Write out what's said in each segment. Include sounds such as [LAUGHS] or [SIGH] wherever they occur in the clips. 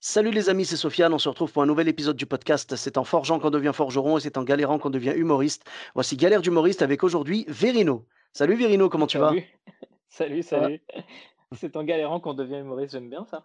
Salut les amis, c'est Sofiane. On se retrouve pour un nouvel épisode du podcast. C'est en forgeant qu'on devient forgeron et c'est en galérant qu'on devient humoriste. Voici Galère d'humoriste avec aujourd'hui Verino. Salut Verino, comment tu vas? Salut, [LAUGHS] salut. C'est en galérant qu'on devient humoriste, j'aime bien ça.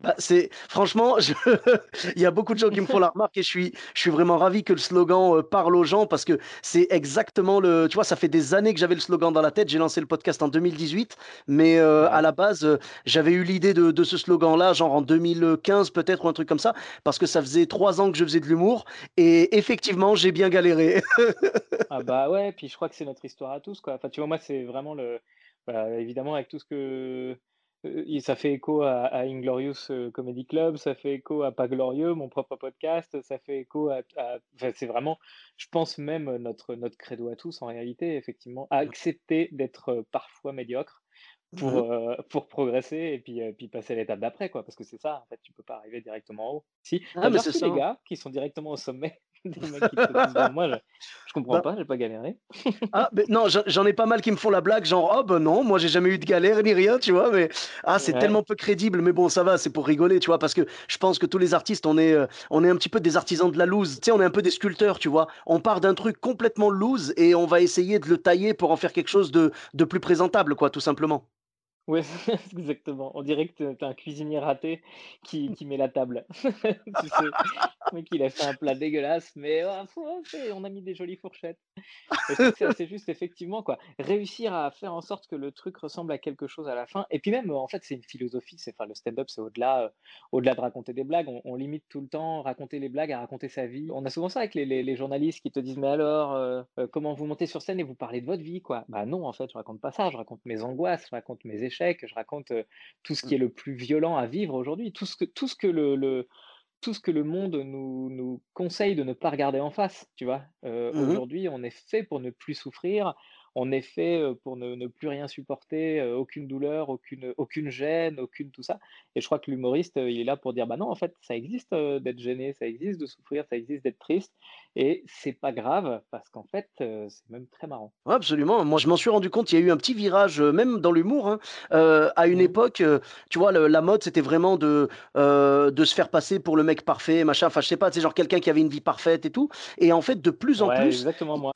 Bah, c'est franchement, je... [LAUGHS] il y a beaucoup de gens qui me font la remarque et je suis, je suis vraiment ravi que le slogan euh, parle aux gens parce que c'est exactement le. Tu vois, ça fait des années que j'avais le slogan dans la tête. J'ai lancé le podcast en 2018, mais euh, à la base, euh, j'avais eu l'idée de, de, ce slogan-là, genre en 2015 peut-être ou un truc comme ça, parce que ça faisait trois ans que je faisais de l'humour et effectivement, j'ai bien galéré. [LAUGHS] ah bah ouais, puis je crois que c'est notre histoire à tous quoi. Enfin, tu vois, moi, c'est vraiment le. Bah, évidemment, avec tout ce que ça fait écho à, Inglorious Comedy Club, ça fait écho à Pas Glorieux, mon propre podcast, ça fait écho à. c'est vraiment, je pense même notre, notre credo à tous en réalité, effectivement, à accepter d'être parfois médiocre pour, mmh pour progresser et puis, puis passer à l'étape d'après, quoi. Parce que c'est ça, en fait, tu peux pas arriver directement en haut. Si, ah, mais c'est les hein. gars qui sont directement au sommet. [LAUGHS] Des mecs qui te moi, je, je comprends bah pas, j'ai pas galéré. [LAUGHS] ah, mais non, j'en ai pas mal qui me font la blague, genre, oh ben non, moi j'ai jamais eu de galère ni rien, tu vois, mais ah, c'est tellement peu crédible, mais bon, ça va, c'est pour rigoler, tu vois, parce que je pense que tous les artistes, on est, on est un petit peu des artisans de la loose, tu sais, on est un peu des sculpteurs, tu vois. On part d'un truc complètement loose et on va essayer de le tailler pour en faire quelque chose de, de plus présentable, quoi, tout simplement. Ouais, [LAUGHS] exactement. On dirait que tu un cuisinier raté qui, qui met la table. [LAUGHS] Tu sais, le mec, il a fait un plat dégueulasse, mais oh, on a mis des jolies fourchettes. c'est juste, effectivement, quoi. Réussir à faire en sorte que le truc ressemble à quelque chose à la fin. Et puis même, en fait, c'est une philosophie. Enfin, le stand-up, c'est au-delà, euh, au-delà de raconter des blagues. On, limite tout le temps raconter les blagues à raconter sa vie. On a souvent ça avec les, les, journalistes qui te disent, mais alors, euh, euh, comment vous montez sur scène et vous parlez de votre vie, quoi. Bah non, en fait, je raconte pas ça. Je raconte mes angoisses, je raconte mes échecs je raconte tout ce qui est le plus violent à vivre aujourd'hui, tout ce que, tout ce que le, tout ce que le monde nous, nous, conseille de ne pas regarder en face, tu vois. Mmh aujourd'hui, on est fait pour ne plus souffrir, on est fait pour ne, plus rien supporter, aucune douleur, aucune, aucune gêne, aucune tout ça. Et je crois que l'humoriste, il est là pour dire, bah non, en fait, ça existe d'être gêné, ça existe de souffrir, ça existe d'être triste, et c'est pas grave parce qu'en fait, c'est même très marrant. absolument. Moi, je m'en suis rendu compte. Il y a eu un petit virage, même dans l'humour. Hein. à une mmh époque, tu vois, la mode, c'était vraiment de, de se faire passer pour le mec parfait, machin. Enfin, je sais pas, c'est genre quelqu'un qui avait une vie parfaite et tout. Et en fait, de plus en plus. Exactement moi.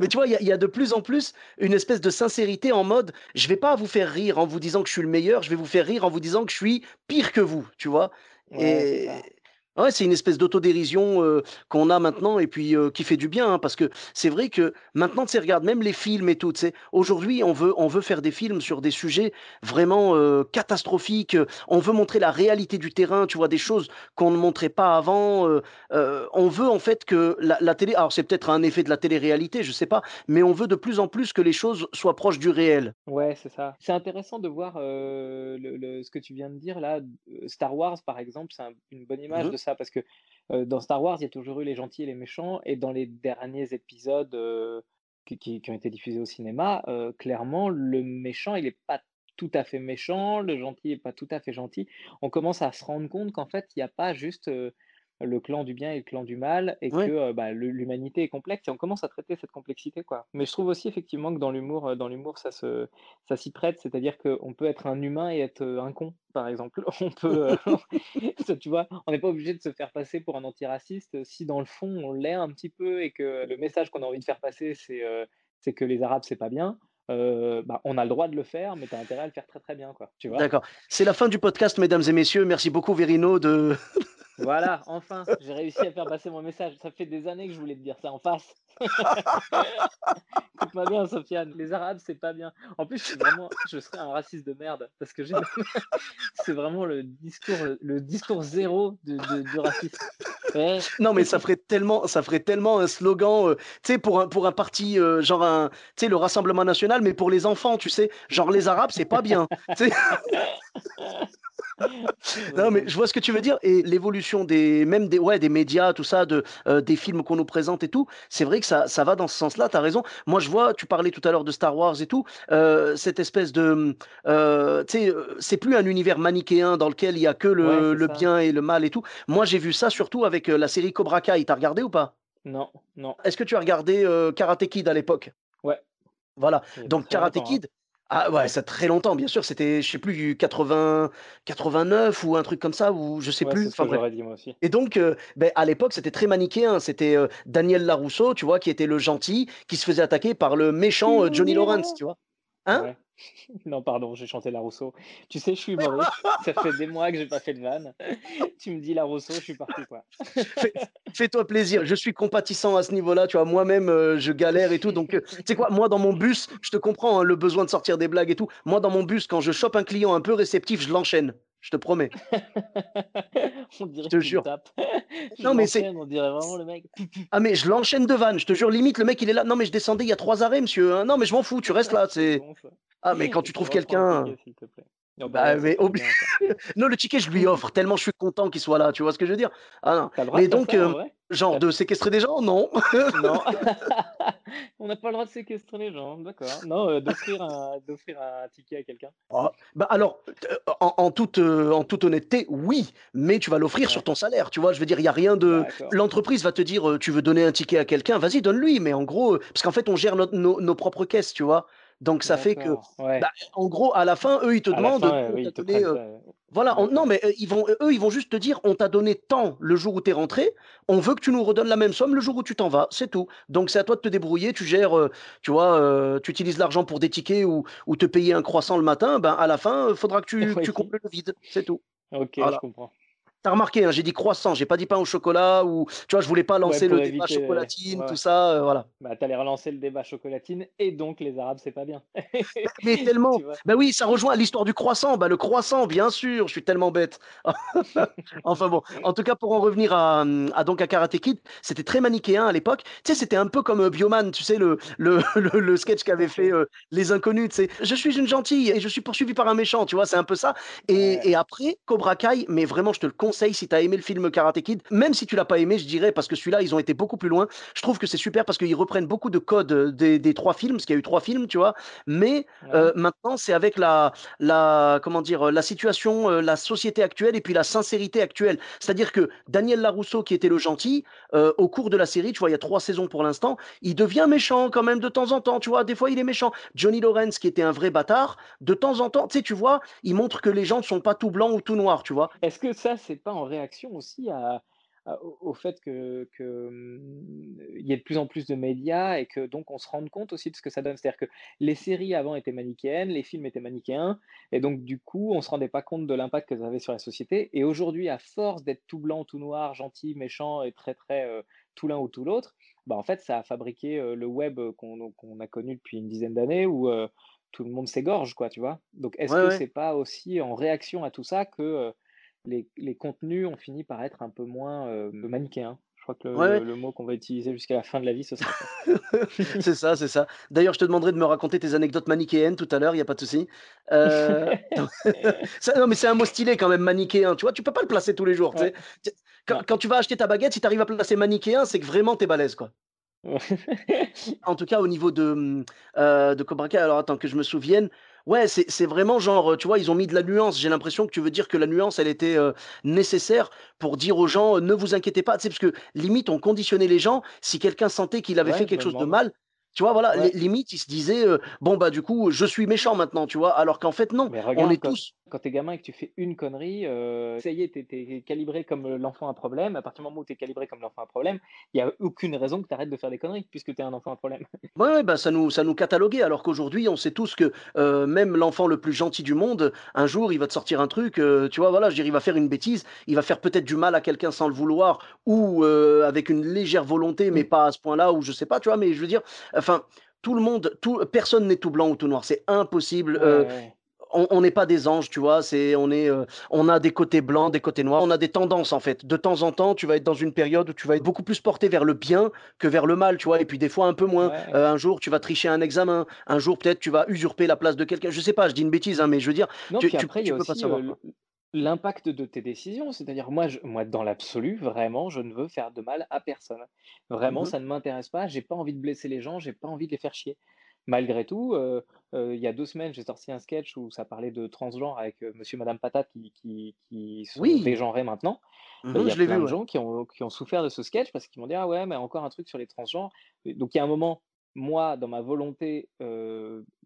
Mais tu vois, il y, a de plus en plus une espèce de sincérité en mode, je vais pas vous faire rire en vous disant que je suis le meilleur, je vais vous faire rire en vous disant que je suis pire que vous, tu vois? et, Ouais, c'est une espèce d'autodérision qu'on a maintenant et puis qui fait du bien hein, parce que c'est vrai que maintenant, tu regarde, même les films et tout, tu aujourd'hui, on veut, on veut faire des films sur des sujets vraiment catastrophiques. On veut montrer la réalité du terrain, tu vois, des choses qu'on ne montrait pas avant. on veut en fait que la, télé, alors c'est peut-être un effet de la télé-réalité, je sais pas, mais on veut de plus en plus que les choses soient proches du réel. Ouais, c'est ça. C'est intéressant de voir le, ce que tu viens de dire là. Star Wars, par exemple, c'est une bonne image mmh de ça parce que dans Star Wars, il y a toujours eu les gentils et les méchants, et dans les derniers épisodes qui, ont été diffusés au cinéma, clairement, le méchant, il n'est pas tout à fait méchant, le gentil n'est pas tout à fait gentil. On commence à se rendre compte qu'en fait, il n'y a pas juste le clan du bien et le clan du mal et que bah, l'humanité est complexe et on commence à traiter cette complexité quoi. Mais je trouve aussi effectivement que dans l'humour, dans l'humour ça se, ça s'y prête, c'est-à-dire qu'on peut être un humain et être un con par exemple. [LAUGHS] On peut, [LAUGHS] [LAUGHS] tu vois, on n'est pas obligé de se faire passer pour un antiraciste si dans le fond on l'est un petit peu et que le message qu'on a envie de faire passer c'est c'est que les Arabes c'est pas bien. bah, on a le droit de le faire, mais tu as intérêt à le faire très très bien. Quoi, tu vois D'accord. C'est la fin du podcast, mesdames et messieurs. Merci beaucoup, Verino, de, voilà, enfin, j'ai réussi à faire passer mon message. Ça fait des années que je voulais te dire ça en face. [LAUGHS] Écoute-moi bien, Sofiane. Les Arabes, c'est pas bien. En plus, je, vraiment, je serais un raciste de merde parce que [LAUGHS] c'est vraiment le discours, le discours zéro du racisme. Non, mais ça ferait tellement, ça ferait tellement un slogan, euh, tu sais, pour un, pour un parti, euh, genre un, tu sais, le Rassemblement national, mais pour les enfants, tu sais, genre les Arabes, c'est pas bien. [LAUGHS] [LAUGHS] non, mais je vois ce que tu veux dire. Et l'évolution des, même des, ouais, des médias, tout ça, de, euh, des films qu'on nous présente et tout, c'est vrai que ça, ça va dans ce sens-là. Tu as raison. Moi, je vois, tu parlais tout à l'heure de Star Wars et tout, euh, cette espèce de. Euh, tu sais, c'est plus un univers manichéen dans lequel il y a que le, le bien et le mal et tout. Moi, j'ai vu ça surtout avec la série Cobra Kai. T'as regardé ou pas? Non, non. Est-ce que tu as regardé Karate Kid à l'époque? Ouais. Voilà. Donc Karate hein. Kid, ah ouais, ça très longtemps, bien sûr. C'était, je sais plus, 80, 89 ou un truc comme ça, ou je sais plus. dit moi aussi. Et donc, euh, ben, à l'époque, c'était très manichéen. C'était euh, Daniel Larousseau, tu vois, qui était le gentil, qui se faisait attaquer par le méchant euh, Johnny Lawrence, tu vois. Hein [LAUGHS] Non, pardon, j'ai chanté La Rousseau. Tu sais, je suis humoriste. [LAUGHS] ça fait des mois que j'ai pas fait de vanne. [LAUGHS] tu me dis La Rousseau, je suis parti, quoi. Fais-toi plaisir. Je suis compatissant à ce niveau-là. Tu vois, moi-même, euh, je galère et tout. Donc, euh, tu sais quoi, moi, dans mon bus, je te comprends hein, le besoin de sortir des blagues et tout. Moi, dans mon bus, quand je chope un client un peu réceptif, je l'enchaîne. Je te promets. [LAUGHS] on dirait je te jure. non mais c'est. On dirait vraiment le mec. [LAUGHS] ah mais je l'enchaîne de vanne. Je te jure, limite le mec il est là. Non mais je descendais il y a trois arrêts, monsieur. Hein. Non mais je m'en fous. Tu restes là. C'est. ah mais quand tu trouves quelqu'un. Bah, mais [LAUGHS] non, le ticket, je lui offre tellement je suis content qu'il soit là. Tu vois ce que je veux dire? Ah, non. Mais donc, euh, genre de séquestrer des gens Non? [LAUGHS] non. [LAUGHS] On n'a pas le droit de séquestrer les gens, d'accord. Non, euh, d'offrir un, un ticket à quelqu'un. Ah, bah alors, euh, en, toute, en toute honnêteté, oui, mais tu vas l'offrir sur ton salaire. Tu vois, je veux dire, il y a rien de. L'entreprise va te dire, tu veux donner un ticket à quelqu'un, vas-y, donne-lui. Mais en gros, parce qu'en fait, on gère nos, nos propres caisses, tu vois? Donc ça fait que, bah, en gros, à la fin, eux, ils te demandent. Euh, voilà, non, mais euh, ils vont, eux, ils vont juste te dire, on t'a donné tant le jour où tu es rentré, on veut que tu nous redonnes la même somme le jour où tu t'en vas, c'est tout. Donc c'est à toi de te débrouiller, tu gères, euh, tu vois, tu utilises l'argent pour des tickets ou, ou, te payer un croissant le matin, ben à la fin, il faudra que tu, [LAUGHS] tu combles le vide, c'est tout. Ok, je comprends. T'as remarqué, hein, j'ai dit croissant, j'ai pas dit pain au chocolat ou tu vois, je voulais pas lancer le débat chocolatine, tout ça, euh, voilà. Bah t'allais relancer le débat chocolatine et donc les Arabes c'est pas bien. [LAUGHS] mais tellement. Bah oui, ça rejoint l'histoire du croissant. Bah le croissant, bien sûr, je suis tellement bête. [LAUGHS] enfin bon, en tout cas pour en revenir à, donc à Karate Kid, c'était très manichéen à l'époque. Tu sais, c'était un peu comme euh, Bioman, tu sais le le, [LAUGHS] le, sketch qu'avait fait euh, les inconnus. Tu sais, je suis une gentille et je suis poursuivi par un méchant. Tu vois, c'est un peu ça. Et, et après Cobra Kai, mais vraiment, je te le conseille si tu as aimé le film Karate Kid. Même si tu l'as pas aimé, je dirais, parce que celui-là, ils ont été beaucoup plus loin. Je trouve que c'est super parce qu'ils reprennent beaucoup de codes euh, des, trois films, parce qu'il y a eu trois films, tu vois. Mais euh, maintenant, c'est avec la, la, comment dire, la situation, euh, la société actuelle et puis la sincérité actuelle. C'est-à-dire que Daniel Larousseau, qui était le gentil, au cours de la série, tu vois, il y a trois saisons pour l'instant, il devient méchant quand même de temps en temps, tu vois. Des fois, il est méchant. Johnny Lawrence, qui était un vrai bâtard, de temps en temps, tu sais, tu vois, il montre que les gens ne sont pas tout blancs ou tout noirs, tu vois. Est-ce que ça, c'est pas en réaction aussi à, au fait que, que mmh, y ait de plus en plus de médias et que donc on se rende compte aussi de ce que ça donne. C'est-à-dire que les séries avant étaient manichéennes, les films étaient manichéens, et donc du coup on se rendait pas compte de l'impact que ça avait sur la société. Et aujourd'hui, à force d'être tout blanc, tout noir, gentil, méchant et très très tout l'un ou tout l'autre, bah en fait ça a fabriqué le web qu'on a connu depuis une dizaine d'années où tout le monde s'égorge, quoi, tu vois. Donc est-ce que c'est pas aussi en réaction à tout ça que les, contenus ont fini par être un peu moins euh, manichéens. Je crois que le, mot qu'on va utiliser jusqu'à la fin de la vie, ce sera [LAUGHS] c'est ça, c'est ça. D'ailleurs, je te demanderai de me raconter tes anecdotes manichéennes tout à l'heure, il n'y a pas de souci. Euh, [LAUGHS] non, mais c'est un mot stylé quand même, manichéen. Tu vois, tu peux pas le placer tous les jours. Quand, tu vas acheter ta baguette, si tu arrives à placer manichéen, c'est que vraiment tu es balèze, quoi. [LAUGHS] en tout cas, au niveau de, euh, de Cobra Kai, alors attends que je me souvienne, Ouais, c'est vraiment genre, tu vois, ils ont mis de la nuance. J'ai l'impression que tu veux dire que la nuance, elle était nécessaire pour dire aux gens, ne vous inquiétez pas. Tu sais, parce que limite, on conditionnait les gens. Si quelqu'un sentait qu'il avait fait quelque chose de mal, tu vois, voilà, limite, ils se disaient, bon, bah, du coup, je suis méchant maintenant, tu vois, alors qu'en fait, non, on est tous quand tu es gamin et que tu fais une connerie, euh, ça y est, tu es, calibré comme euh, l'enfant à problème. À partir du moment où tu es calibré comme l'enfant à problème, il n'y a aucune raison que tu arrêtes de faire des conneries puisque tu es un enfant à problème. [LAUGHS] Oui, ouais, bah, ça, nous, ça nous cataloguait, alors qu'aujourd'hui, on sait tous que euh, même l'enfant le plus gentil du monde, un jour, il va te sortir un truc, tu vois, voilà, je dire, il va faire une bêtise, il va faire peut-être du mal à quelqu'un sans le vouloir ou avec une légère volonté, mais mmh. pas à ce point-là, ou je sais pas, tu vois, mais je veux dire, enfin, tout le monde, tout, personne n'est tout blanc ou tout noir, c'est impossible on n'est pas des anges, tu vois. C'est, on est, euh, on a des côtés blancs, des côtés noirs. On a des tendances en fait. De temps en temps, tu vas être dans une période où tu vas être beaucoup plus porté vers le bien que vers le mal, tu vois. Et puis des fois un peu moins. Euh, un jour, tu vas tricher un examen. Un jour, peut-être, tu vas usurper la place de quelqu'un. Je sais pas. Je dis une bêtise, hein, mais je veux dire, non, tu, après, il y a aussi, l'impact de tes décisions. C'est-à-dire, moi, moi, dans l'absolu, vraiment, je ne veux faire de mal à personne. Vraiment, mmh ça ne m'intéresse pas. J'ai pas envie de blesser les gens. J'ai pas envie de les faire chier malgré tout, euh, euh, il y a deux semaines, j'ai sorti un sketch où ça parlait de transgenre avec euh, monsieur et madame Patate qui, qui, qui sont Oui. dégenrés maintenant. Mmh il y a plein vu, de ouais. gens qui ont, qui ont souffert de ce sketch parce qu'ils m'ont dit Ah ouais, mais encore un truc sur les transgenres. Donc il y a un moment, moi, dans ma volonté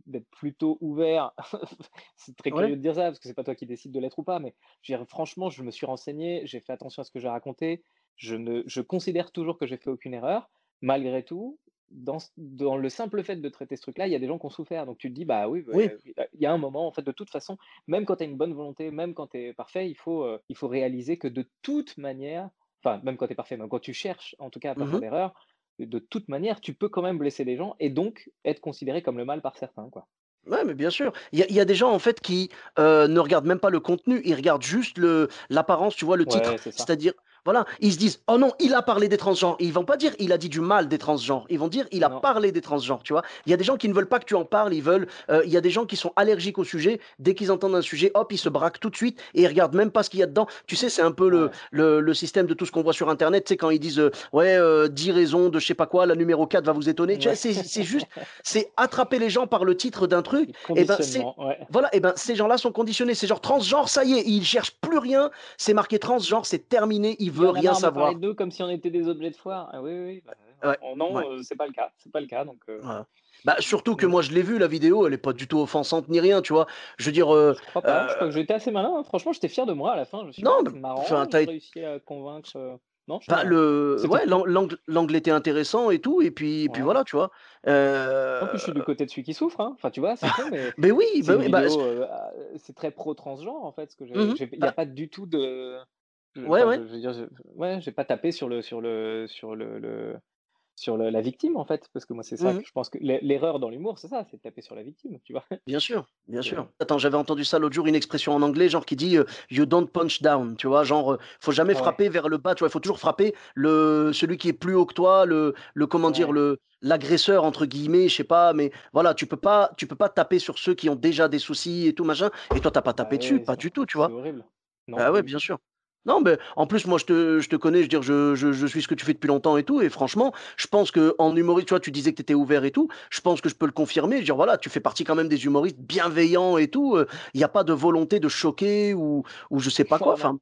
d'être plutôt ouvert, [LAUGHS] c'est très Ouais. curieux de dire ça parce que c'est pas toi qui décides de l'être ou pas, mais je veux dire, franchement, je me suis renseigné, j'ai fait attention à ce que j'ai raconté. Je, ne, je considère toujours que j'ai fait aucune erreur. Malgré tout, dans, dans le simple fait de traiter ce truc-là, il y a des gens qui ont souffert. Donc tu te dis, bah oui, bah, Oui. il y a un moment, en fait, de toute façon, même quand tu as une bonne volonté, même quand tu es parfait, il faut, euh, il faut réaliser que de toute manière, enfin, même quand tu es parfait, même quand tu cherches, en tout cas, à pas faire Mmh d'erreur, de toute manière, tu peux quand même blesser les gens et donc être considéré comme le mal par certains, quoi. Ouais, mais bien sûr. Il y a, il y a des gens en fait qui euh, ne regardent même pas le contenu, ils regardent juste l'apparence, tu vois, le titre. Ouais. C'est-à-dire, voilà, ils se disent, oh non, il a parlé des transgenres. Ils vont pas dire, il a dit du mal des transgenres. Ils vont dire, il a Non. parlé des transgenres, tu vois. Il y a des gens qui ne veulent pas que tu en parles, ils veulent. euh, il y a des gens qui sont allergiques au sujet. Dès qu'ils entendent un sujet, hop, ils se braquent tout de suite et ils regardent même pas ce qu'il y a dedans. Tu sais, c'est un peu le, Ouais. le, le système de tout ce qu'on voit sur Internet. Sais, quand ils disent, euh, ouais, euh, 10 raisons de je sais pas quoi, la numéro 4 va vous étonner. Ouais. c'est c'est juste, c'est attraper les gens par le titre d'un truc. Et ben, c'est Conditionnement, ouais. voilà, et ben ces gens-là sont conditionnés. C'est genre transgenre, ça y est, ils cherchent plus rien. C'est marqué transgenre, c'est terminé, ils A rien marre de savoir. parler d'eux comme si on était des objets de foire. Ah oui, oui, oui, bah, ouais. Ouais, non, ouais, euh, c'est pas le cas. C'est pas le cas. Donc, euh, voilà. Bah, surtout que moi je l'ai vu la vidéo, elle est pas du tout offensante ni rien, tu vois. Je veux dire, euh, je crois pas. Je euh, crois que j'étais assez malin. hein. Franchement, j'étais fier de moi à la fin. Je suis non, ah, mais, c'est marrant. enfin, réussi à convaincre. euh, Non, bah, le, ouais, l'angle, était intéressant et tout, et puis, et puis voilà, tu vois. En plus, je suis Euh, du côté de celui qui souffre. hein. Enfin, tu vois, c'est mais [LAUGHS] mais oui, c'est bah oui, bah, euh, ah, c'est très pro-transgenre, en fait. Ce que j'ai, mhm, il n'y bah, a pas du tout de. Ouais, Enfin, ouais. je, veux dire, je- ouais, j'ai pas tapé sur le, sur le, sur le, le- sur le- la victime, en fait. Parce que moi, c'est ça mhm. que je pense que l'e- l'erreur dans l'humour, c'est ça, c'est de taper sur la victime, tu vois. Bien sûr, bien sûr. Attends, j'avais entendu ça l'autre jour, une expression en anglais, genre qui dit euh, You don't punch down, tu vois, genre, euh, faut jamais ouais, frapper vers le bas, tu vois, il faut toujours frapper le, celui qui est plus haut que toi, le, le comment dire, le, l'agresseur, entre guillemets, je sais pas, mais voilà, tu peux pas, tu peux pas taper sur ceux qui ont déjà des soucis et tout, machin, et toi, t'as pas Bah tapé dessus, oui, pas c'est du tout, tu c'est vois. horrible. Non, Ah ouais, bien sûr. Non, mais en plus, moi, je te, je te connais, je veux dire, je, je, je suis ce que tu fais depuis longtemps et tout, et franchement, je pense que en humoriste, tu vois, tu disais que tu étais ouvert et tout, je pense que je peux le confirmer, je veux dire, voilà, tu fais partie quand même des humoristes bienveillants et tout, il n'y a pas de volonté de choquer ou, ou je sais pas quoi, non, enfin,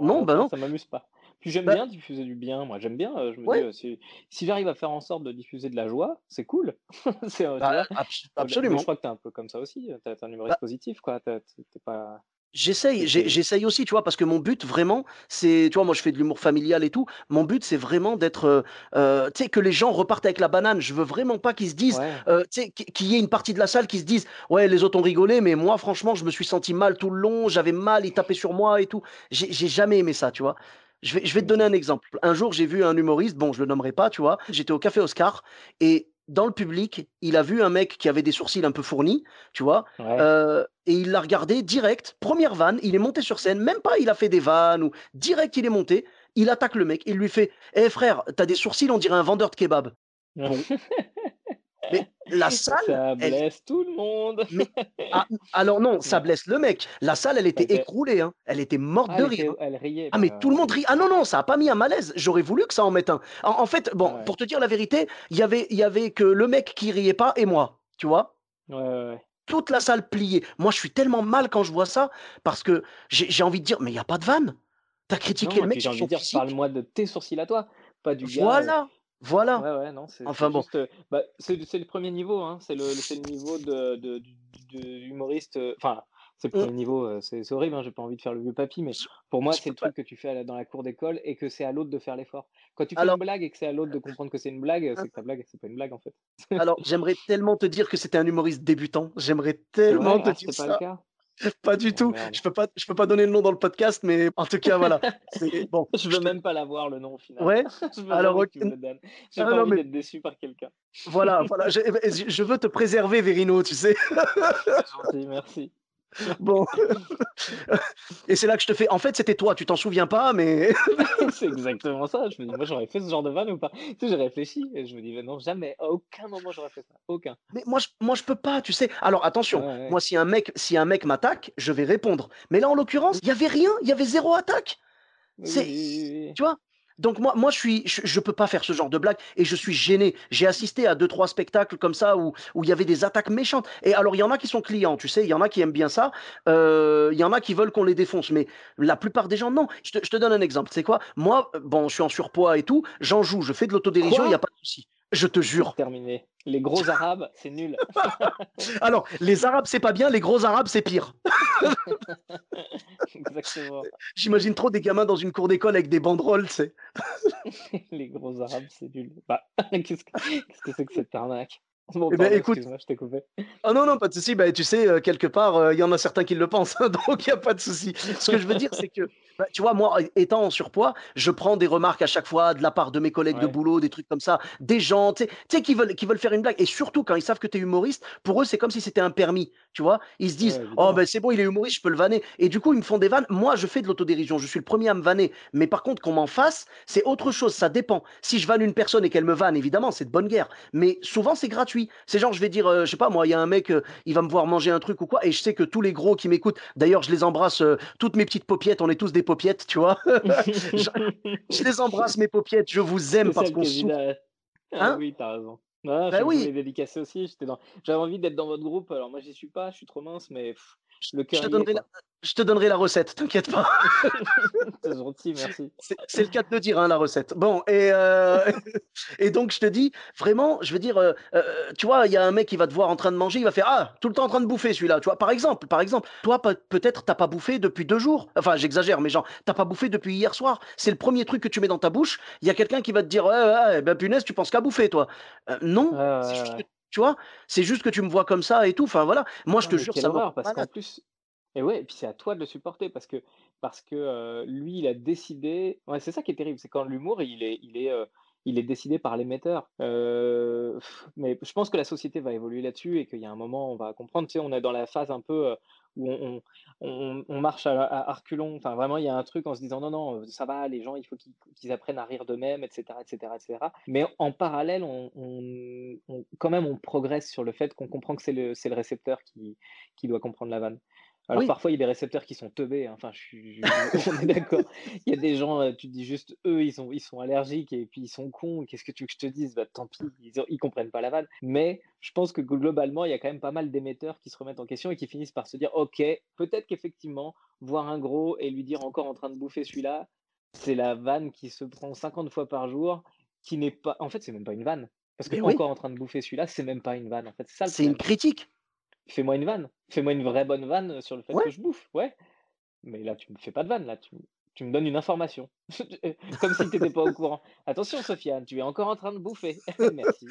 non, bah contraire, non, ça m'amuse pas. Puis j'aime bah, bien diffuser du bien, moi j'aime bien, euh, je me dis, euh, si, si j'arrive à faire en sorte de diffuser de la joie, c'est cool. [LAUGHS] C'est, euh, tu bah, vois, abs- Euh, mais je absolument. crois que t'es un peu comme ça aussi, euh, t'es t'es un Bah, humoriste positif, quoi. T'es pas. J'essaye, j'essaye aussi, tu vois, parce que mon but vraiment, c'est, tu vois, moi je fais de l'humour familial et tout, mon but c'est vraiment d'être, euh, euh, tu sais, que les gens repartent avec la banane. Je veux vraiment pas qu'ils se disent, Ouais, euh, tu sais, qu- qu'il y ait une partie de la salle qui se dise, ouais, les autres ont rigolé, mais moi franchement, je me suis senti mal tout le long, j'avais mal, ils tapaient sur moi et tout. J'ai jamais aimé ça, tu vois. Je vais, je vais te donner un exemple. Un jour, j'ai vu un humoriste, bon, je le nommerai pas, tu vois, j'étais au Café Oscar et dans le public, il a vu un mec qui avait des sourcils un peu fournis, tu vois, Ouais, euh, et il l'a regardé direct, première vanne, il est monté sur scène, même pas il a fait des vannes, ou direct il est monté, il attaque le mec, il lui fait Eh frère, t'as des sourcils, on dirait un vendeur de kebab. Bon, [LAUGHS] mais la salle, ça elle. blesse tout le monde. Mais, ah, alors non, ça blesse le mec. La salle, elle était écroulée, hein. Elle était morte Ah, de rire. était, elle riait. Ah mais Bah, tout le monde rit. Ah non, non, ça a pas mis un malaise. J'aurais voulu que ça en mette un. En, en fait, bon, ouais. pour te dire la vérité, il y avait, il y avait que le mec qui riait pas et moi, tu vois. Ouais, ouais, toute la salle pliée. Moi, je suis tellement mal quand je vois ça parce que j'ai envie de dire, mais il n'y a pas de vanne. T'as critiqué Non, le mec j'ai envie de dire, parle-moi de tes sourcils à toi, pas du gars. Voilà, voilà. Ouais, ouais, non, c'est Enfin bon, bah, c'est le premier niveau, hein. C'est le, le niveau de, de, du- humoriste. euh, Enfin, c'est le on- premier niveau, euh, c'est horrible, hein, j'ai pas envie de faire le vieux papy, mais pour moi, c'est le pas. truc que tu fais la- dans la cour d'école et que c'est à l'autre de faire l'effort. Quand tu fais Alors, une blague et que c'est à l'autre de comprendre que c'est une blague, c'est que ta blague, c'est pas une blague en fait. alors j'aimerais tellement te dire que c'était un humoriste débutant. J'aimerais [LAUGHS] tellement vrai? te Ah, dire pas le ça. cas? [LAUGHS] Pas du Oh tout. merde. Je peux pas, je peux pas donner le nom dans le podcast, mais en tout cas, voilà. [LAUGHS] Bon. Je veux même pas l'avoir le nom au final. Ouais. [LAUGHS] Je veux Alors, jamais ok. que tu me le donnes. J'ai Ah pas non, envie mais d'être déçu par quelqu'un. voilà, voilà. Je, je- je veux te préserver, Verino, tu sais. Gentil, merci. Bon. [LAUGHS] [LAUGHS] Et c'est là que je te fais. En fait, c'était toi, tu t'en souviens pas, mais. [LAUGHS] c'est exactement ça. Je me dis, moi, j'aurais fait ce genre de vanne ou pas? Tu sais, j'ai réfléchi et je me dis, non, jamais, à aucun moment, j'aurais fait ça. Aucun. Mais moi, je, moi, je peux pas, tu sais. Alors, attention, moi, si un mec, si un mec m'attaque, je vais répondre. Mais là, en l'occurrence, il y avait rien, il y avait zéro attaque. C'est, tu vois? Donc moi, moi je suis, je, peux pas faire ce genre de blague et je suis gêné. J'ai assisté à deux trois spectacles comme ça où où il y avait des attaques méchantes. Et alors il y en a qui sont clients, tu sais, il y en a qui aiment bien ça. Euh, il y en a qui veulent qu'on les défonce, mais la plupart des gens non. Je te, je te donne un exemple. C'est quoi? Moi, bon, je suis en surpoids et tout. J'en joue, je fais de l'autodérision, il y a pas de souci. Je te jure. Terminé. Les gros [LAUGHS] arabes, c'est nul. [LAUGHS] Alors, les arabes, c'est pas bien, les gros arabes, c'est pire. [LAUGHS] Exactement. J'imagine trop des gamins dans une cour d'école avec des banderoles, tu sais. les gros arabes, c'est nul. Bah, qu'est-ce que c'est que cette arnaque? [LAUGHS] Bon, eh ben, écoute, je t'ai coupé. Oh non, non, pas de souci. Bah, tu sais, euh, quelque part, euh, il y en a certains qui le pensent, hein, [LAUGHS] donc il n'y a pas de souci. Ce que je veux dire, c'est que, [LAUGHS] bah, tu vois, moi, étant en surpoids, je prends des remarques à chaque fois de la part de mes collègues de boulot, des trucs comme ça, des gens, tu sais, qui veulent, qui veulent faire une blague. Et surtout, quand ils savent que tu es humoriste, pour eux, c'est comme si c'était un permis, tu vois. Ils se disent, oh, ben c'est bon, il est humoriste, je peux le vanner. Et du coup, ils me font des vannes. Moi, je fais de l'autodérision, je suis le premier à me vanner. Mais par contre, qu'on m'en fasse, c'est autre chose, ça dépend. Si je vanne une personne et qu'elle me vanne, évidemment, c'est de bonne guerre. Mais souvent, c'est gratuit. C'est genre, je vais dire, euh, je sais pas, moi, il y a un mec, euh, il va me voir manger un truc ou quoi, et je sais que tous les gros qui m'écoutent, d'ailleurs, je les embrasse, euh, toutes mes petites paupiètes, on est tous des paupiètes, tu vois. [LAUGHS] [LAUGHS] je, les embrasse, mes paupiètes, je vous aime parce qu'on souffre. Ah hein? oui, t'as raison. Ah, bah oui. dédicacer aussi. J'avais envie d'être dans votre groupe. Alors moi, j'y suis pas. Je suis trop mince, mais je te, donnerai la, je te donnerai la recette, t'inquiète pas. [LAUGHS] c'est gentil, merci. C'est le cas de le dire, hein, la recette. Bon, et, euh, [LAUGHS] et donc je te dis, vraiment, je veux dire, euh, euh, tu vois, il y a un mec qui va te voir en train de manger, il va faire Ah, tout le temps en train de bouffer celui-là. Tu vois, par exemple, par exemple, toi, peut-être, t'as pas bouffé depuis deux jours. Enfin, j'exagère, mais genre, t'as pas bouffé depuis hier soir. C'est le premier truc que tu mets dans ta bouche. Il y a quelqu'un qui va te dire Ouais, ouais, ben punaise, tu penses qu'à bouffer, toi. non, tu vois, c'est juste que tu me vois comme ça et tout. Enfin, voilà. Moi, je te jure, ça va. Parce qu'en plus, et ouais, et puis c'est à toi de le supporter parce que parce que, lui, il a décidé ouais, c'est ça qui est terrible, c'est quand l'humour, il est il est, il est décidé par l'émetteur. mais je pense que la société va évoluer là-dessus et qu'il y a un moment, on va comprendre. Tu sais, on est dans la phase un peu, où on marche à à reculons. Enfin, vraiment, il y a un truc en se disant: «Non, non, ça va, les gens, il faut qu'ils apprennent à rire d'eux-mêmes» etc., etc., etc. Mais en parallèle, quand même, on progresse sur le fait qu'on comprend que c'est le c'est le récepteur qui qui doit comprendre la vanne. Alors parfois, il y a des récepteurs qui sont teubés, hein, enfin, je suis [LAUGHS] on est d'accord. Il y a des gens, tu te dis juste: «Eux, ils sont ils sont allergiques et puis ils sont cons, qu'est-ce que tu veux que je te dise?» bah, tant pis, ils ils comprennent pas la vanne. Mais je pense que globalement, il y a quand même pas mal d'émetteurs qui se remettent en question et qui finissent par se dire: «OK, peut-être qu'effectivement, voir un gros et lui dire encore en train de bouffer celui-là, c'est la vanne qui se prend 50 fois par jour, qui n'est pas» en fait, c'est même pas une vanne. Parce que encore en train de bouffer celui-là, c'est même pas une vanne, en fait, C'est une critique. Fais-moi une vanne. Fais-moi une vraie bonne vanne sur le fait que je bouffe, ouais. Mais là, tu me fais pas de vanne, là, tu, tu me donnes une information. [LAUGHS] Comme si tu n'étais pas au courant. Attention, Sofiane, tu es encore en train de bouffer. [LAUGHS] Merci.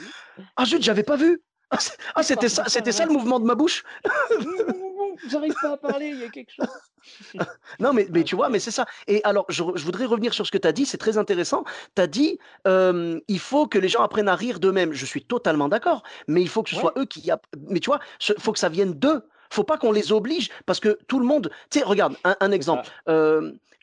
Ah, zut, j'avais pas vu. Ah, ah c'était ça, c'était ça le mouvement de ma bouche. J'arrive pas à parler, il y a quelque chose. [LAUGHS] non, mais, mais tu vois, mais c'est ça. Et alors, je, voudrais revenir sur ce que tu as dit, c'est très intéressant. Tu as dit, il faut que les gens apprennent à rire d'eux-mêmes. Je suis totalement d'accord, mais il faut que ce soit eux qui. Mais tu vois, il faut que ça vienne d'eux. faut pas qu'on les oblige, parce que tout le monde. Tu sais, regarde, un, exemple.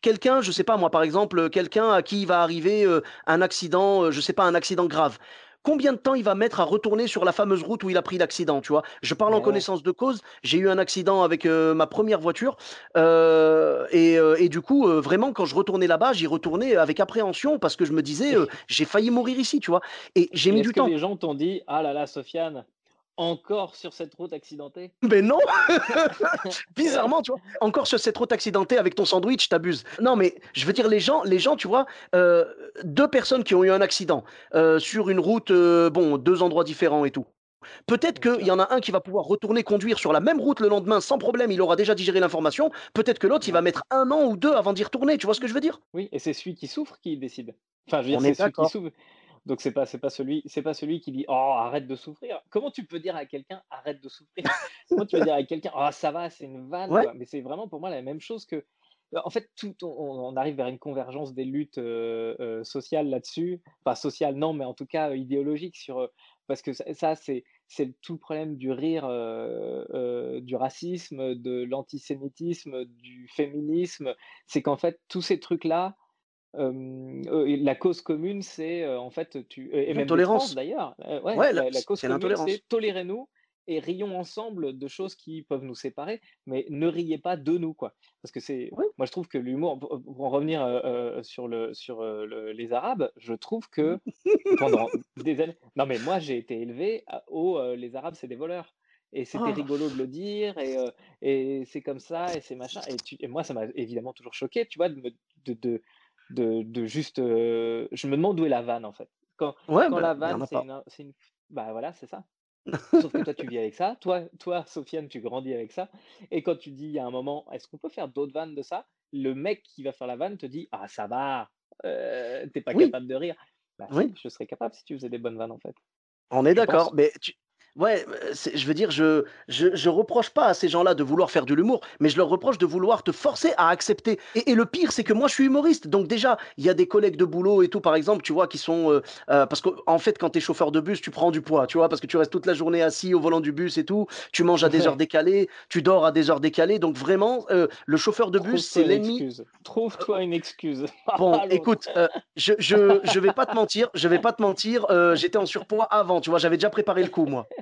quelqu'un, je sais pas moi, par exemple, quelqu'un à qui va arriver un accident, je sais pas, un accident grave combien de temps il va mettre à retourner sur la fameuse route où il a pris l'accident, tu vois? Je parle en connaissance de cause. J'ai eu un accident avec euh, ma première voiture. Euh, euh, et, du coup, vraiment, quand je retournais là-bas, j'y retournais avec appréhension parce que je me disais, j'ai failli mourir ici, tu vois? Et j'ai mis du temps. les gens t'ont dit, ah là là, Sofiane, encore sur cette route accidentée? Mais non [LAUGHS] [LAUGHS] Bizarrement, tu vois. Encore sur cette route accidentée avec ton sandwich, t'abuses. Non, mais je veux dire, les gens, les gens tu vois, euh, deux personnes qui ont eu un accident euh, sur une route, euh, bon, deux endroits différents et tout. Peut-être qu'il y en a un qui va pouvoir retourner conduire sur la même route le lendemain sans problème, il aura déjà digéré l'information. Peut-être que l'autre, il va mettre un an ou deux avant d'y retourner. Tu vois ce que je veux dire? Oui, et c'est celui qui souffre qui décide. Enfin, je veux dire, c'est celui qui souffre. Donc c'est pas c'est pas celui c'est pas celui qui dit oh arrête de souffrir. Comment tu peux dire à quelqu'un arrête de souffrir? [LAUGHS] Comment tu peux dire à quelqu'un oh ça va c'est une vanne Mais c'est vraiment pour moi la même chose que en fait tout on, arrive vers une convergence des luttes euh, euh, sociales là-dessus. Enfin sociales non mais en tout cas idéologiques sur parce que ça, c'est c'est tout le problème du rire, du racisme, de l'antisémitisme, du féminisme. C'est qu'en fait, tous ces trucs-là, la cause commune, c'est en fait, tu, et même tolérance d'ailleurs, ouais, la, cause commune, c'est tolérez-nous et rions ensemble de choses qui peuvent nous séparer, mais ne riez pas de nous, quoi. Parce que c'est, moi je trouve que l'humour, pour en revenir sur, le, sur les Arabes, je trouve que [LAUGHS] pendant des années, non mais moi j'ai été élevé au les Arabes c'est des voleurs. Et c'était oh. rigolo de le dire, et, et c'est comme ça, et c'est machin. Et, tu, et moi, ça m'a évidemment toujours choqué, tu vois, de, de, de, de, de juste. je me demande où est la vanne, en fait. Quand, quand bah, la vanne, c'est une, une, Bah voilà, c'est ça. [LAUGHS] Sauf que toi, tu vis avec ça. Toi, toi, Sofiane, tu grandis avec ça. Et quand tu dis, il y a un moment, est-ce qu'on peut faire d'autres vannes de ça? Le mec qui va faire la vanne te dit, ah, ça va, euh, t'es pas capable de rire. Bah, oui. je serais capable si tu faisais des bonnes vannes, en fait. On est d'accord. Mais tu, Ouais, je veux dire, je, je, je reproche pas à ces gens-là de vouloir faire de l'humour, mais je leur reproche de vouloir te forcer à accepter. Et, le pire, c'est que moi, je suis humoriste. Donc déjà, il y a des collègues de boulot et tout, par exemple, tu vois, qui sont... Euh, euh, parce qu'en fait, quand tu es chauffeur de bus, tu prends du poids, tu vois, parce que tu restes toute la journée assis au volant du bus et tout, tu manges à des heures décalées, tu dors à des heures décalées. Donc vraiment, euh, le chauffeur de bus, c'est l'ennemi. Trouve-toi une excuse. [LAUGHS] Bon, écoute, je, je, je vais pas te mentir, je vais pas te mentir, j'étais en surpoids avant, tu vois, j'avais déjà préparé le coup, moi.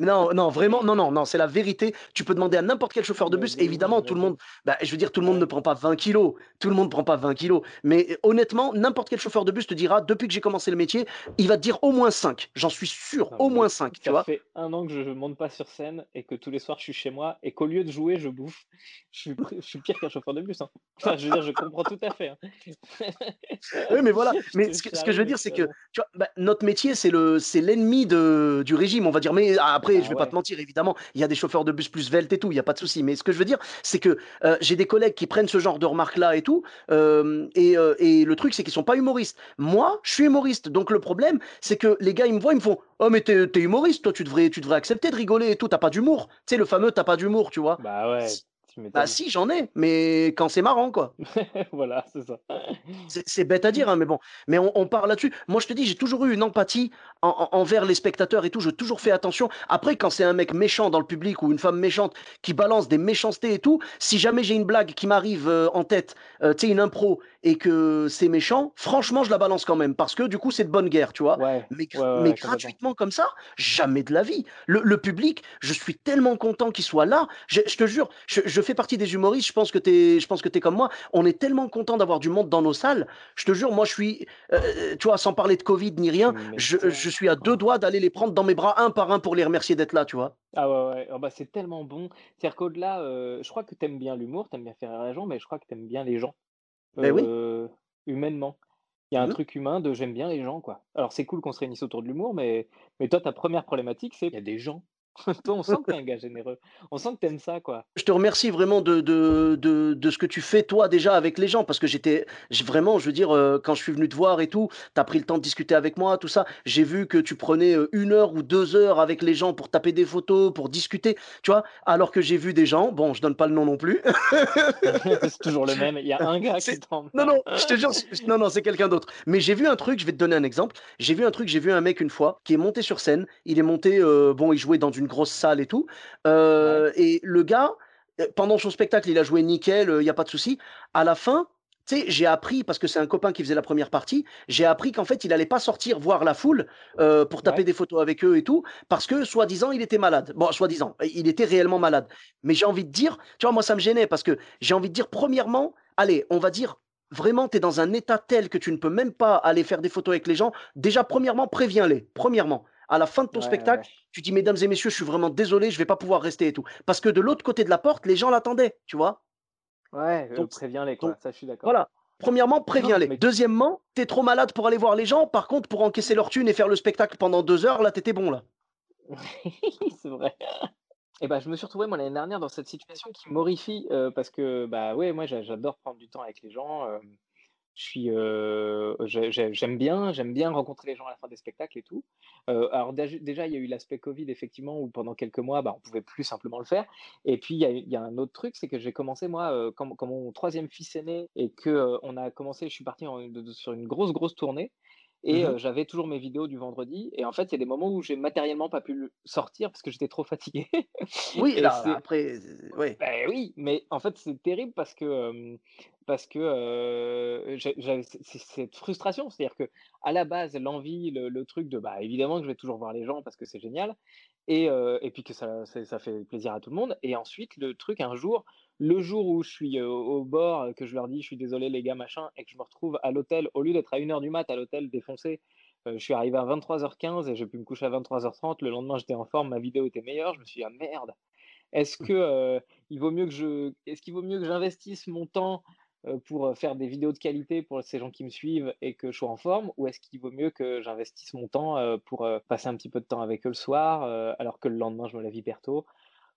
Non, non, vraiment, non, non, non, c'est la vérité. Tu peux demander à n'importe quel chauffeur de bus. évidemment, tout le monde, bah, je veux dire, tout le monde ne prend pas 20 kilos. Tout le monde ne prend pas 20 kilos. Mais honnêtement, n'importe quel chauffeur de bus te dira, depuis que j'ai commencé le métier, il va te dire au moins 5. J'en suis sûr, au moins 5. Tu ça fait un an que je ne monte pas sur scène et que tous les soirs je suis chez moi et qu'au lieu de jouer, je bouffe. [LAUGHS] Je suis, je suis pire qu'un chauffeur de bus. Hein. Enfin, je veux dire, je comprends tout à fait. Hein. [LAUGHS] oui, mais voilà. [LAUGHS] Mais ce que, je veux dire, c'est que tu vois, bah, notre métier, c'est l'ennemi du régime, on va dire mais après, je je vais pas te mentir, évidemment, il y a des chauffeurs de bus plus veltes et tout, il y a pas de souci. Mais ce que je veux dire, c'est que euh, j'ai des collègues qui prennent ce genre de remarques-là et tout. Euh, euh, et, le truc, c'est qu'ils sont pas humoristes. Moi, je suis humoriste. Donc le problème, c'est que les gars, ils me voient, ils me font Oh, mais t'es es humoriste, toi, tu devrais, tu devrais accepter de rigoler et tout. T'as pas d'humour. Tu sais, le fameux t'as pas d'humour, tu vois. Bah ouais. Bah si, j'en ai, mais quand c'est marrant, quoi. [LAUGHS] voilà, c'est ça. [LAUGHS] C'est bête à dire, hein, mais bon. Mais on, parle là-dessus. Moi, je te dis, j'ai toujours eu une empathie envers les spectateurs et tout. J'ai toujours fait attention. Après, quand c'est un mec méchant dans le public ou une femme méchante qui balance des méchancetés et tout, si jamais j'ai une blague qui m'arrive euh, en tête, euh, tu sais, une impro, et que c'est méchant, franchement, je la balance quand même. Parce que du coup, c'est de bonne guerre, tu vois. mais, mais gratuitement comme ça, jamais de la vie. Le, public, je suis tellement content qu'il soit là. Je, te jure, je, je fais partie des humoristes, je pense que tu es, je pense que es comme moi. On est tellement content d'avoir du monde dans nos salles. Je te jure, moi, je suis, euh, tu vois, sans parler de Covid ni rien, je, je, suis à deux doigts d'aller les prendre dans mes bras un par un pour les remercier d'être là, tu vois. Ah ouais, ouais. Oh bah, c'est tellement bon. C'est-à-dire qu'au-delà, euh, je crois que tu aimes bien l'humour, tu aimes bien faire rire les gens, mais je crois que tu aimes bien les gens. Ben oui. Euh, humainement. Il y a un mmh. truc humain de j'aime bien les gens, quoi. Alors c'est cool qu'on se réunisse autour de l'humour, mais, mais toi, ta première problématique, c'est il y a des gens. [LAUGHS] Toi, on sent que t'es un gars généreux. On sent que t'aimes ça, quoi. Je te remercie vraiment de, de, de, de, ce que tu fais, toi, déjà, avec les gens, parce que j'étais vraiment, je veux dire, euh, quand je suis venu te voir et tout, tu as pris le temps de discuter avec moi, tout ça. J'ai vu que tu prenais euh, une heure ou deux heures avec les gens pour taper des photos, pour discuter, tu vois, alors que j'ai vu des gens, bon, je donne pas le nom non plus. [LAUGHS] c'est toujours le même. Il y a un gars qui Non, non, je te jure, non, non, c'est quelqu'un d'autre. Mais j'ai vu un truc, je vais te donner un exemple. J'ai vu un truc, j'ai vu un mec une fois qui est monté sur scène. Il est monté, euh, bon, il jouait dans une grosse salle et tout. Euh, et le gars, euh, pendant son spectacle, il a joué nickel, il n'y a pas de souci. À la fin, tu sais, j'ai appris, parce que c'est un copain qui faisait la première partie, j'ai appris qu'en fait, il allait pas sortir voir la foule euh, pour taper des photos avec eux et tout, parce que, soi-disant, il était malade. Bon, soi-disant, il était réellement malade. Mais j'ai envie de dire, tu vois, moi, ça me gênait, parce que j'ai envie de dire, premièrement, allez, on va dire, vraiment, tu es dans un état tel que tu ne peux même pas aller faire des photos avec les gens. Déjà, premièrement, préviens-les. Premièrement à la fin de ton spectacle, tu dis, mesdames et messieurs, je suis vraiment désolé, je vais pas pouvoir rester et tout. Parce que de l'autre côté de la porte, les gens l'attendaient, tu vois. Ouais, donc, préviens-les, quoi. ça, je suis d'accord. Voilà. Premièrement, préviens-les. Deuxièmement, tu es trop malade pour aller voir les gens. Par contre, pour encaisser leur thune et faire le spectacle pendant deux heures, là, t'étais bon, là. [LAUGHS] c'est vrai. Et bah, je me suis retrouvé moi l'année dernière dans cette situation qui m'horrifie euh, parce que bah ouais moi j'adore prendre du temps avec les gens. Euh, euh, j'aime bien, j'aime bien rencontrer les gens à la fin des spectacles et tout. Euh, alors déjà, il y a eu l'aspect Covid effectivement où pendant quelques mois, bah, on pouvait plus simplement le faire. Et puis il y a, un autre truc, c'est que j'ai commencé moi euh, quand, mon troisième fils est né et que on a commencé, je suis parti sur une grosse grosse tournée. Et Mmh j'avais toujours mes vidéos du vendredi. Et en fait, il y a des moments où j'ai matériellement pas pu le sortir parce que j'étais trop fatigué. [LAUGHS] Oui, Et là, après, oui. Beh, oui, mais en fait, c'est terrible parce que, parce j'avais cette frustration. C'est-à-dire que à la base, l'envie, le le truc de, bah, évidemment que je vais toujours voir les gens parce que c'est génial et heu et puis que ça fait plaisir à tout le monde et ensuite le truc un jour, le jour où je suis, heu, au bord, que je leur dis: «Je suis désolé les gars, machin» et que je me retrouve à l'hôtel, au lieu d'être à une heure du mat à l'hôtel défoncé, heu, je suis arrivé à 23:15 et j'ai pu me coucher à 23:30. Le lendemain, j'étais en forme, ma vidéo était meilleure. Je me suis dit: «Ah merde, est-ce Mmh. que, il vaut mieux que je est-ce qu'il vaut mieux que j'investisse mon temps, pour, heu, faire des vidéos de qualité pour ces gens qui me suivent et que je sois en forme? Ou est-ce qu'il vaut mieux que j'investisse mon temps, pour, passer un petit peu de temps avec eux le soir, alors que le lendemain je me lève hyper tôt?»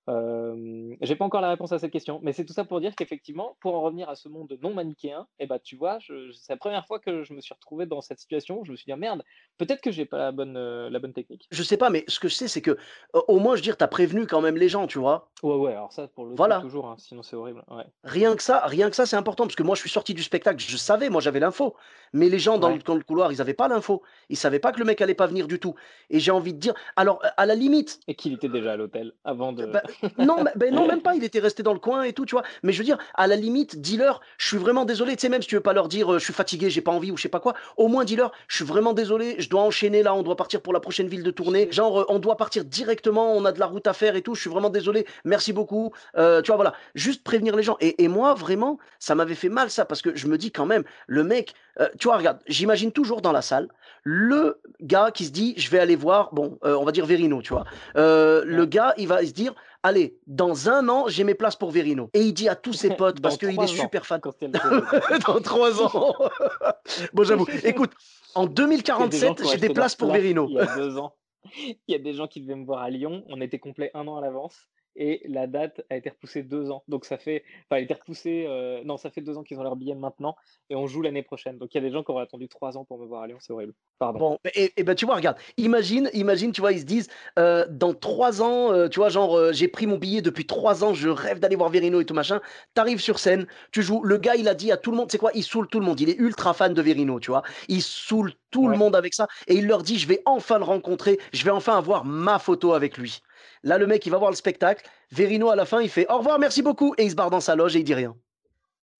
J'ai pas encore la réponse à cette question, mais c'est tout ça pour dire qu'effectivement, pour en revenir à ce monde non manichéen et bah, tu vois, c'est la première fois que je me suis retrouvé dans cette situation où je me suis dit: «Ah merde, peut-être que j'ai pas la bonne, heu, la bonne technique». Je sais pas, mais ce que je sais, c'est que, au au moins, je veux dire, tu as prévenu quand même les gens, tu vois? Ouais, ouais, alors ça, pour le coup, Voilà. toujours, hein, sinon c'est horrible, ouais. Rien que ça rien que ça, c'est important parce que moi, je suis sorti du spectacle, je savais, moi, j'avais l'info, mais les gens dans le Ouais. dans le couloir, ils avaient pas l'info. Ils savaient pas que le mec allait pas venir du tout et j'ai envie de dire alors, à la limite Et qu'il était déjà à l'hôtel avant de bah, non, beh, non, même pas, il était resté dans le coin et tout, tu vois? Mais je veux dire, à la limite, dis-leur: «Je suis vraiment désolé», tu sais, même si tu veux pas leur dire, heu: «Je suis fatigué, j'ai pas envie» ou je sais pas quoi, au moins dis-leur: «Je suis vraiment désolé, je dois enchaîner là, on doit partir pour la prochaine ville de tournée, genre, heu, on doit partir directement, on a de la route à faire et tout, je suis vraiment désolé, merci beaucoup». Heu, tu vois, voilà, juste prévenir les gens et et moi, vraiment, ça m'avait fait mal ça parce que je me dis quand même, le mec, tu vois, regarde, j'imagine toujours dans la salle, le gars qui se dit: «Je vais aller voir», bon, on va dire Verino, tu vois? Le gars, il va se dire: «Allez, dans 1 an, j'ai mes places pour Verino» et il dit à tous ses [LAUGHS] potes parce qu'il est 3 ans, super fan [LAUGHS] dans 3 ans. [LAUGHS] Bon, j'avoue. Écoute, en Il y a des gens 2047, qui ont j'ai des places pour Verino. il y a 2 ans. Il y a des gens qui devaient me voir à Lyon, on était complet 1 an à l'avance et la date a été repoussée 2 ans. Donc ça fait enfin, elle a été repoussée, heu, non, ça fait 2 ans qu'ils ont leurs billets maintenant et on joue l'année prochaine. Donc il y a des gens qui auraient attendu 3 ans pour me voir à Lyon, c'est horrible. Pardon. Bon, et et bah, tu vois, regarde, imagine imagine, tu vois, ils se disent, heu, dans 3 ans, heu, tu vois, genre, j'ai pris mon billet depuis 3 ans, je rêve d'aller voir Verino et tout machin. Tu arrives sur scène, tu joues, le gars, il a dit à tout le monde, sais quoi? Il saoule tout le monde, il est ultra fan de Verino, tu vois? Il saoule tout le monde avec ça et il leur dit: «Je vais enfin le rencontrer, je vais enfin avoir ma photo avec lui». Là, le mec, il va voir le spectacle, Verino, à la fin, il fait: «Au revoir, merci beaucoup» et il se barre dans sa loge et il dit rien.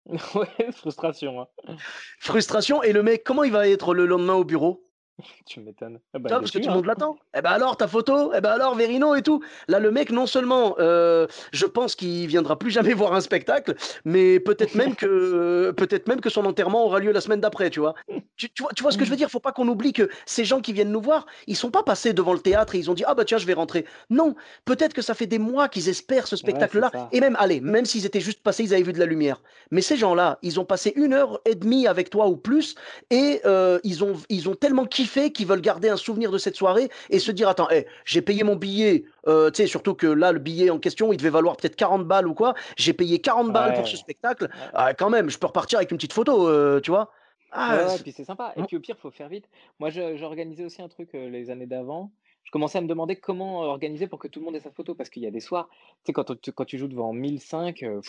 [LAUGHS] Ouais, frustration, hein. Frustration et le mec, comment il va être le lendemain au bureau? [LAUGHS] Tu m'étonnes. Ah bah, Tu vois? Parce que tout le hein. monde l'attend. Eh bah, alors ta photo? Eh bah, alors Verino et tout. Là, le mec, non seulement, heu, je pense qu'il viendra plus jamais [LAUGHS] voir un spectacle, mais peut-être même que [LAUGHS] peut-être même que son enterrement aura lieu la semaine d'après, tu vois? Tu tu vois tu vois ce que je veux dire? Faut pas qu'on oublie que ces gens qui viennent nous voir, ils sont pas passés devant le théâtre et ils ont dit: «Ah bah tiens, je vais rentrer». Non, peut-être que ça fait des mois qu'ils espèrent ce spectacle-là et même, allez, même s'ils étaient juste passés, ils avaient vu de la lumière. Mais ces gens-là, ils ont passé 1 heure et demie avec toi ou plus et heu, ils ont ils ont tellement kiffé qu'ils veulent garder un souvenir de cette soirée et se dire: «Attends, eh, j'ai payé mon billet», heu, tu sais, surtout que là, le billet en question, il devait valoir peut-être 40 balles ou quoi. «J'ai payé 40 balles pour ce spectacle, ah quand même, je peux repartir avec une petite photo», heu, tu vois? Ah, ouais, puis c'est sympa et puis au pire, faut faire vite. Moi, j'organisais aussi un truc, heu, les années d'avant. Je commençais à me demander comment organiser pour que tout le monde ait sa photo parce qu'il y a des soirs, tu sais, quand tu quand tu joues devant 1005, heu, mmh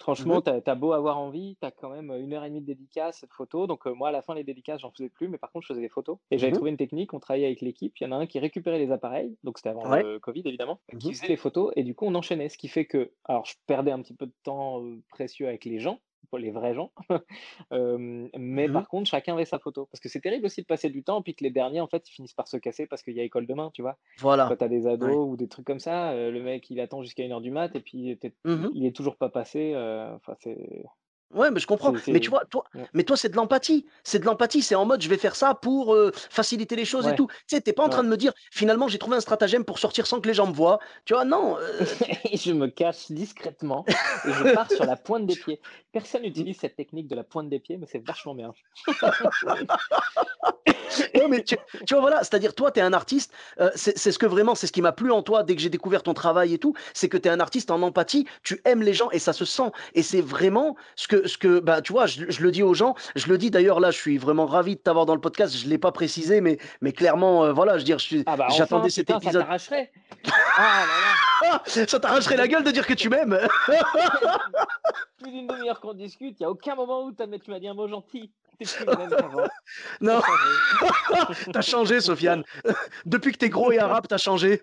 franchement, mh, tu as beau avoir envie, tu as quand même, 1 heure et demie de dédicace, de photos donc moi, à la fin, les dédicaces, j'en faisais plus mais par contre, je faisais des photos. Et j'avais mmh trouvé une technique, on travaillait avec l'équipe, il y en a un qui récupérait les appareils, donc c'était avant ouais, le covid évidemment, mmh qui faisait les photos. Et du coup, on enchaînait. Ce qui fait que alors je perdais un petit peu de temps, précieux avec les gens, pour les vrais gens. [LAUGHS] Mais mmh par contre, chacun avait sa photo. Parce que c'est terrible aussi de passer du temps, puis que les derniers, en fait, ils finissent par se casser parce qu'il y a école demain, tu vois? Quand Voilà, tu as des ouais. ados ou des trucs comme ça, le mec, il attend jusqu'à une heure du mat et puis tu Mmh il est toujours pas passé, enfin c'est Ouais, mais je comprends. Mais tu vois, toi ouais, mais toi, c'est de l'empathie. C'est de l'empathie, c'est en mode: «Je vais faire ça pour, heu, faciliter les choses et tout». Tu sais, tu es pas en train ouais. de me dire: «Finalement, j'ai trouvé un stratagème pour sortir sans que les gens me voient». Tu vois? Non, [LAUGHS] Et je me cache discrètement et je pars sur la pointe des pieds. Personne n'utilise cette technique de la pointe des pieds, mais c'est vachement bien. [LAUGHS] Non, mais tu tu vois, voilà, c'est-à-dire toi, tu es un artiste, c'est c'est ce que vraiment c'est ce qui m'a plu en toi dès que j'ai découvert ton travail et tout, c'est que tu es un artiste en empathie, tu aimes les gens et ça se sent et c'est vraiment ce que ce que bah, tu vois, je je le dis aux gens, je le dis d'ailleurs là, je suis vraiment ravi de t'avoir dans le podcast, je l'ai pas précisé mais mais clairement, heu, voilà, je veux dire, suis Ah bah enfin, j'attendais cet putain, ça épisode. t'arracherait! [LAUGHS] Ah là là! Ça t'arracherait la gueule de dire que tu m'aimes! [LAUGHS] Plus d'une demi-heure qu'on discute, il y a aucun moment où tu as tu m'as dit un mot gentil. [LAUGHS] non, t'as changé, Sofiane. Depuis que t'es gros et arabe, t'as changé.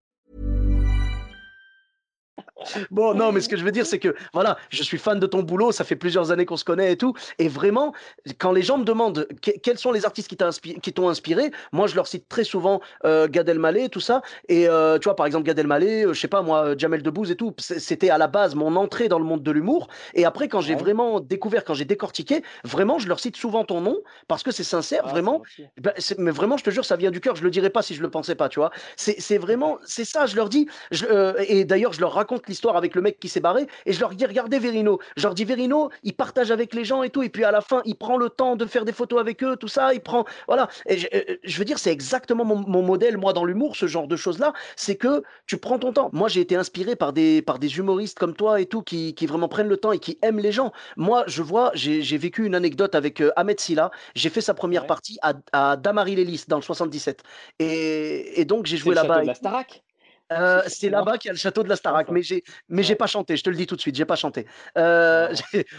Bon, non, mais ce que je veux dire, [LAUGHS] c'est que voilà, je suis fan de ton boulot, ça fait plusieurs années qu'on se connaît et tout. Et vraiment, quand les gens me demandent quels sont les artistes qui t'ont inspiré, moi je leur cite très souvent euh, Gad Elmaleh, tout ça. Et euh, tu vois, par exemple, Gad Elmaleh, euh, je sais pas moi, Jamel Debbouze et tout, c'était à la base mon entrée dans le monde de l'humour. Et après, quand j'ai vraiment découvert, quand j'ai décortiqué, vraiment, je leur cite souvent ton nom parce que c'est sincère, vraiment. Ben, mais vraiment, je te jure, ça vient du cœur. Je le dirais pas si je le pensais pas, tu vois. C'est vraiment, [LAUGHS] c'est ça, je leur dis. et d'ailleurs, je leur raconte l'histoire avec le mec qui s'est barré et je leur dis regardez Verino. Je leur dis Verino, il partage avec les gens et tout et puis à la fin il prend le temps de faire des photos avec eux, tout ça, il prend voilà. Et je, euh, veux dire c'est exactement mon, modèle moi dans l'humour, ce genre de choses là, c'est que tu prends ton temps. Moi j'ai été inspiré par des par des humoristes comme toi et tout qui, qui vraiment prennent le temps et qui aiment les gens. Moi je vois j'ai vécu une anecdote avec euh, Ahmed Silla. J'ai fait sa première partie à, à Damary Lélis dans le 77 et, et donc j'ai joué là-bas. Euh, c'est là-bas qu'il y a le château de la Starac, mais j'ai mais j'ai pas chanté, je te le dis tout de suite, j'ai pas chanté. Euh,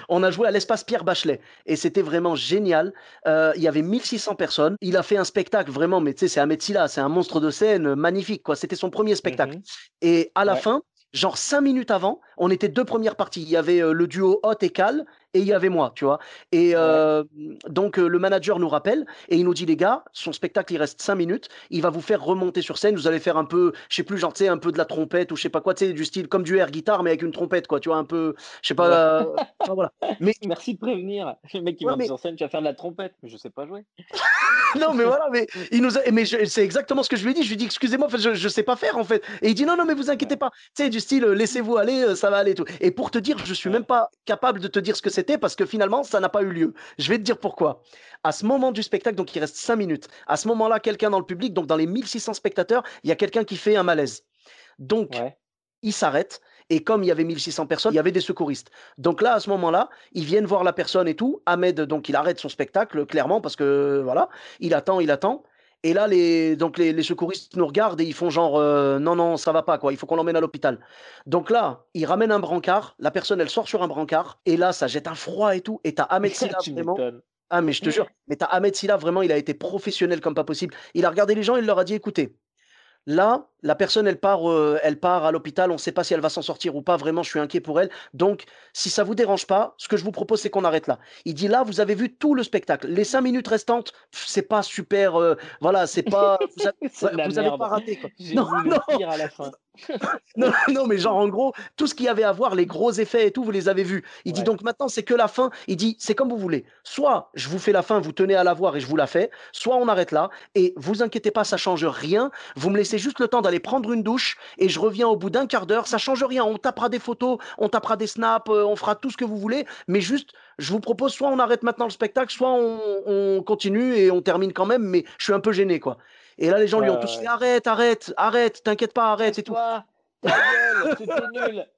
on a joué à l'espace Pierre Bachelet et c'était vraiment génial. Euh, il y avait 1600 personnes. Il a fait un spectacle vraiment, mais tu sais, c'est Silla, c'est un monstre de scène magnifique quoi. C'était son premier spectacle. Mmh et à la fin, genre cinq minutes avant, on était deux premières parties. Il y avait le duo Hot et Cal et il y avait moi, tu vois. Et donc le manager nous rappelle et il nous dit les gars, son spectacle il reste cinq minutes, il va vous faire remonter sur scène, vous allez faire un peu, je sais plus, genre tu sais un peu de la trompette ou je sais pas quoi, tu sais du style comme du air guitare mais avec une trompette quoi, tu vois un peu, je sais pas, [LAUGHS] voilà. Mais [LAUGHS] merci de prévenir, le mec qui va sur scène, tu vas faire de la trompette, mais je sais pas jouer. [LAUGHS] non mais voilà, mais il nous, mais c'est exactement ce que je lui ai dit, je lui ai dit excusez-moi, je, je sais pas faire en fait, et il dit non non mais vous inquiétez pas, tu sais du style laissez-vous aller, ça va aller tout. Et pour te dire, je suis même pas capable de te dire ce que c'est parce que finalement, ça n'a pas eu lieu. Je vais te dire pourquoi. À ce moment du spectacle, donc il reste 5 minutes, à ce moment-là, quelqu'un dans le public, donc dans les 1600 spectateurs, il y a quelqu'un qui fait un malaise. Donc, il s'arrête. Et comme il y avait 1600 personnes, il y avait des secouristes. Donc là, à ce moment-là, ils viennent voir la personne et tout. Ahmed, donc, il arrête son spectacle, clairement, parce que voilà, il attend, il attend. Et là, les, donc les, secouristes nous regardent et ils font genre euh, non, non, ça va pas, quoi, il faut qu'on l'emmène à l'hôpital. Donc là, ils ramènent un brancard, la personne, elle sort sur un brancard, et là, ça jette un froid et tout. Et t'as [LAUGHS] Ahmed Silla vraiment. Ah, mais je te jure, mais t'as Ahmed Silla vraiment, il a été professionnel comme pas possible. Il a regardé les gens, il leur a dit écoutez, Là, la personne, elle part, euh, elle part à l'hôpital. On ne sait pas si elle va s'en sortir ou pas. Vraiment, je suis inquiet pour elle. Donc, si ça vous dérange pas, ce que je vous propose, c'est qu'on arrête là. Il dit là, vous avez vu tout le spectacle. Les cinq minutes restantes, c'est pas super. Euh, voilà, c'est pas. [LAUGHS] Vous, avez pas raté. Non, non. À la fin. [LAUGHS] non, non, mais genre en gros, tout ce qu'il y avait à voir, les gros effets et tout, vous les avez vus. Il dit donc maintenant, c'est que la fin. Il dit, c'est comme vous voulez. Soit je vous fais la fin, vous tenez à la voir et je vous la fais. Soit on arrête là. Et vous inquiétez pas, ça change rien. Vous me laissez juste le temps d'aller prendre une douche et je reviens au bout d'un quart d'heure. Ça change rien. On tapera des photos, on tapera des snaps, euh, on fera tout ce que vous voulez. Mais juste, je vous propose soit on arrête maintenant le spectacle, soit on, on continue et on termine quand même. Mais je suis un peu gêné, quoi. Et là, les gens lui ont tous fait arrête, arrête, arrête, t'inquiète pas, arrête et tout. Ta gueule, c'était nul. [LAUGHS]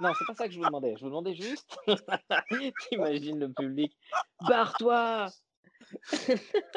Non, c'est pas ça que je vous demandais. Je vous demandais juste. [LAUGHS] T'imagines le public. Barre-toi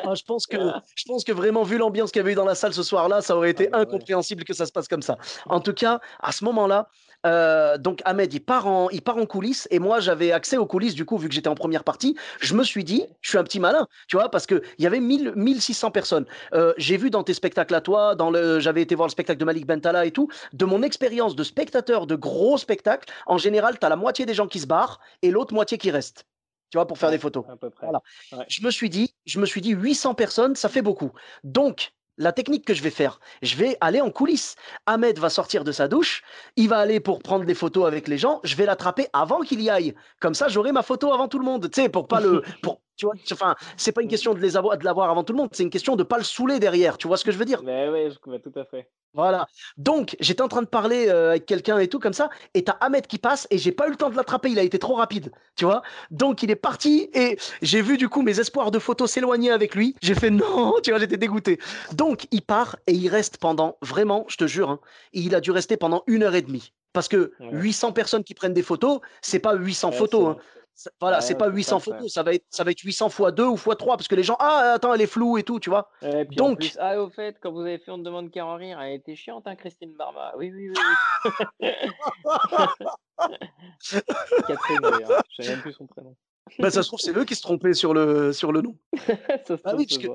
ah, je, pense que, je pense que vraiment, vu l'ambiance qu'il y avait eu dans la salle ce soir-là, ça aurait été ah, bah incompréhensible que ça se passe comme ça. En tout cas, à ce moment-là, euh, donc Ahmed, il part, en, il part en coulisses et moi j'avais accès aux coulisses du coup vu que j'étais en première partie. Je me suis dit, je suis un petit malin, tu vois, parce qu'il y avait 1000, 1600 personnes. Euh, j'ai vu dans tes spectacles à toi, dans le, j'avais été voir le spectacle de Malik Bentala et tout, de mon expérience de spectateur de gros spectacles, en général, tu as la moitié des gens qui se barrent et l'autre moitié qui reste tu vois, pour faire des photos. Voilà. Je me suis dit, je me suis dit 800 personnes, ça fait beaucoup. Donc, la technique que je vais faire, je vais aller en coulisses. Ahmed va sortir de sa douche, il va aller pour prendre des photos avec les gens, je vais l'attraper avant qu'il y aille. Comme ça, j'aurai ma photo avant tout le monde, tu sais, pour pas le, [LAUGHS] pour, Tu vois, enfin, c'est pas une question de les avoir, de l'avoir avant tout le monde, c'est une question de pas le saouler derrière. Tu vois ce que je veux dire? Mais oui, je comprends tout à fait. Voilà. Donc, j'étais en train de parler euh, avec quelqu'un et tout comme ça, et t'as Ahmed qui passe, et j'ai pas eu le temps de l'attraper, il a été trop rapide, tu vois? Donc, il est parti, et j'ai vu du coup mes espoirs de photos s'éloigner avec lui. J'ai fait non, [LAUGHS] tu vois, j'étais dégoûté. Donc, il part, et il reste pendant, vraiment, je te jure, hein, il a dû rester pendant une heure et demie. Parce que 800 personnes qui prennent des photos, c'est pas 800 photos. Hein. Voilà, c'est pas 800 photos, ça va, être, ça va être 800 fois 2 ou fois 3 parce que les gens, ah, attends, elle est floue et tout, tu vois. Donc. ah, au fait, quand vous avez fait On demande qu'à en rire, elle était chiante, hein, Christine Barma. Oui, oui, oui. oui. [LAUGHS] Catherine, d'ailleurs, je sais même plus son prénom. Bah, ça se trouve, c'est eux qui se trompaient sur le, sur le nom. [LAUGHS] ah, oui, que...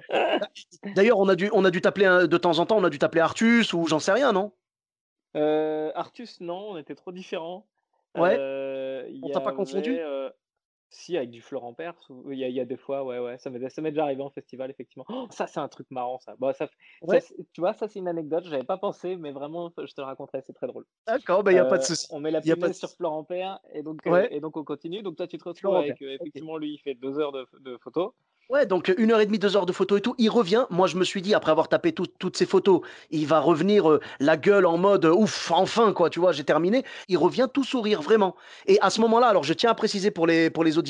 [LAUGHS] D'ailleurs, on a dû, on a dû t'appeler de temps en temps, on a dû t'appeler Artus ou j'en sais rien, non? Euh, Artus, non, on était trop différents. Ouais. Euh, on t'a pas confondu? euh, si, avec du Florent Père, il y a, il y a des fois, ouais, ouais, ça m'est, ça m'est déjà arrivé en festival, effectivement. Oh, ça, c'est un truc marrant, ça. Bon, ça, tu vois, ça, c'est une anecdote, j'avais pas pensé, mais vraiment, je te le raconterai, c'est très drôle. D'accord, il bah, n'y a pas de souci. On met la punaise sur Florent Père, et donc, et donc on continue. Donc toi, tu te retrouves avec, effectivement, lui, il fait deux heures de, de photos. Ouais, donc une heure et demie, deux heures de photos et tout. Il revient. Moi, je me suis dit, après avoir tapé toutes ces photos, il va revenir euh, la gueule en mode ouf, enfin, quoi, tu vois, j'ai terminé. Il revient tout sourire, vraiment. Et à ce moment-là, alors je tiens à préciser pour les, pour les auditeurs,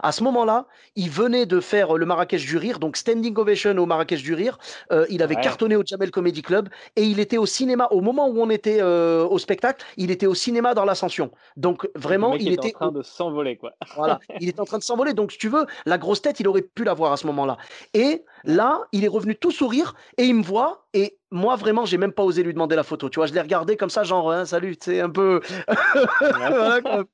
à ce moment-là, il venait de faire le Marrakech du Rire, donc Standing Ovation au Marrakech du Rire. Euh, il avait cartonné au Jamel Comedy Club et il était au cinéma, au moment où on était euh, au spectacle, il était au cinéma dans l'Ascension. Donc vraiment, il était en train de s'envoler, quoi. [LAUGHS] voilà, il était en train de s'envoler. Donc, si tu veux, la grosse tête, il aurait pu la voir à ce moment-là. Et là, il est revenu tout sourire et il me voit. Et moi, vraiment, j'ai même pas osé lui demander la photo. Tu vois, je l'ai regardé comme ça, genre, hein, salut, sais, un peu. [LAUGHS]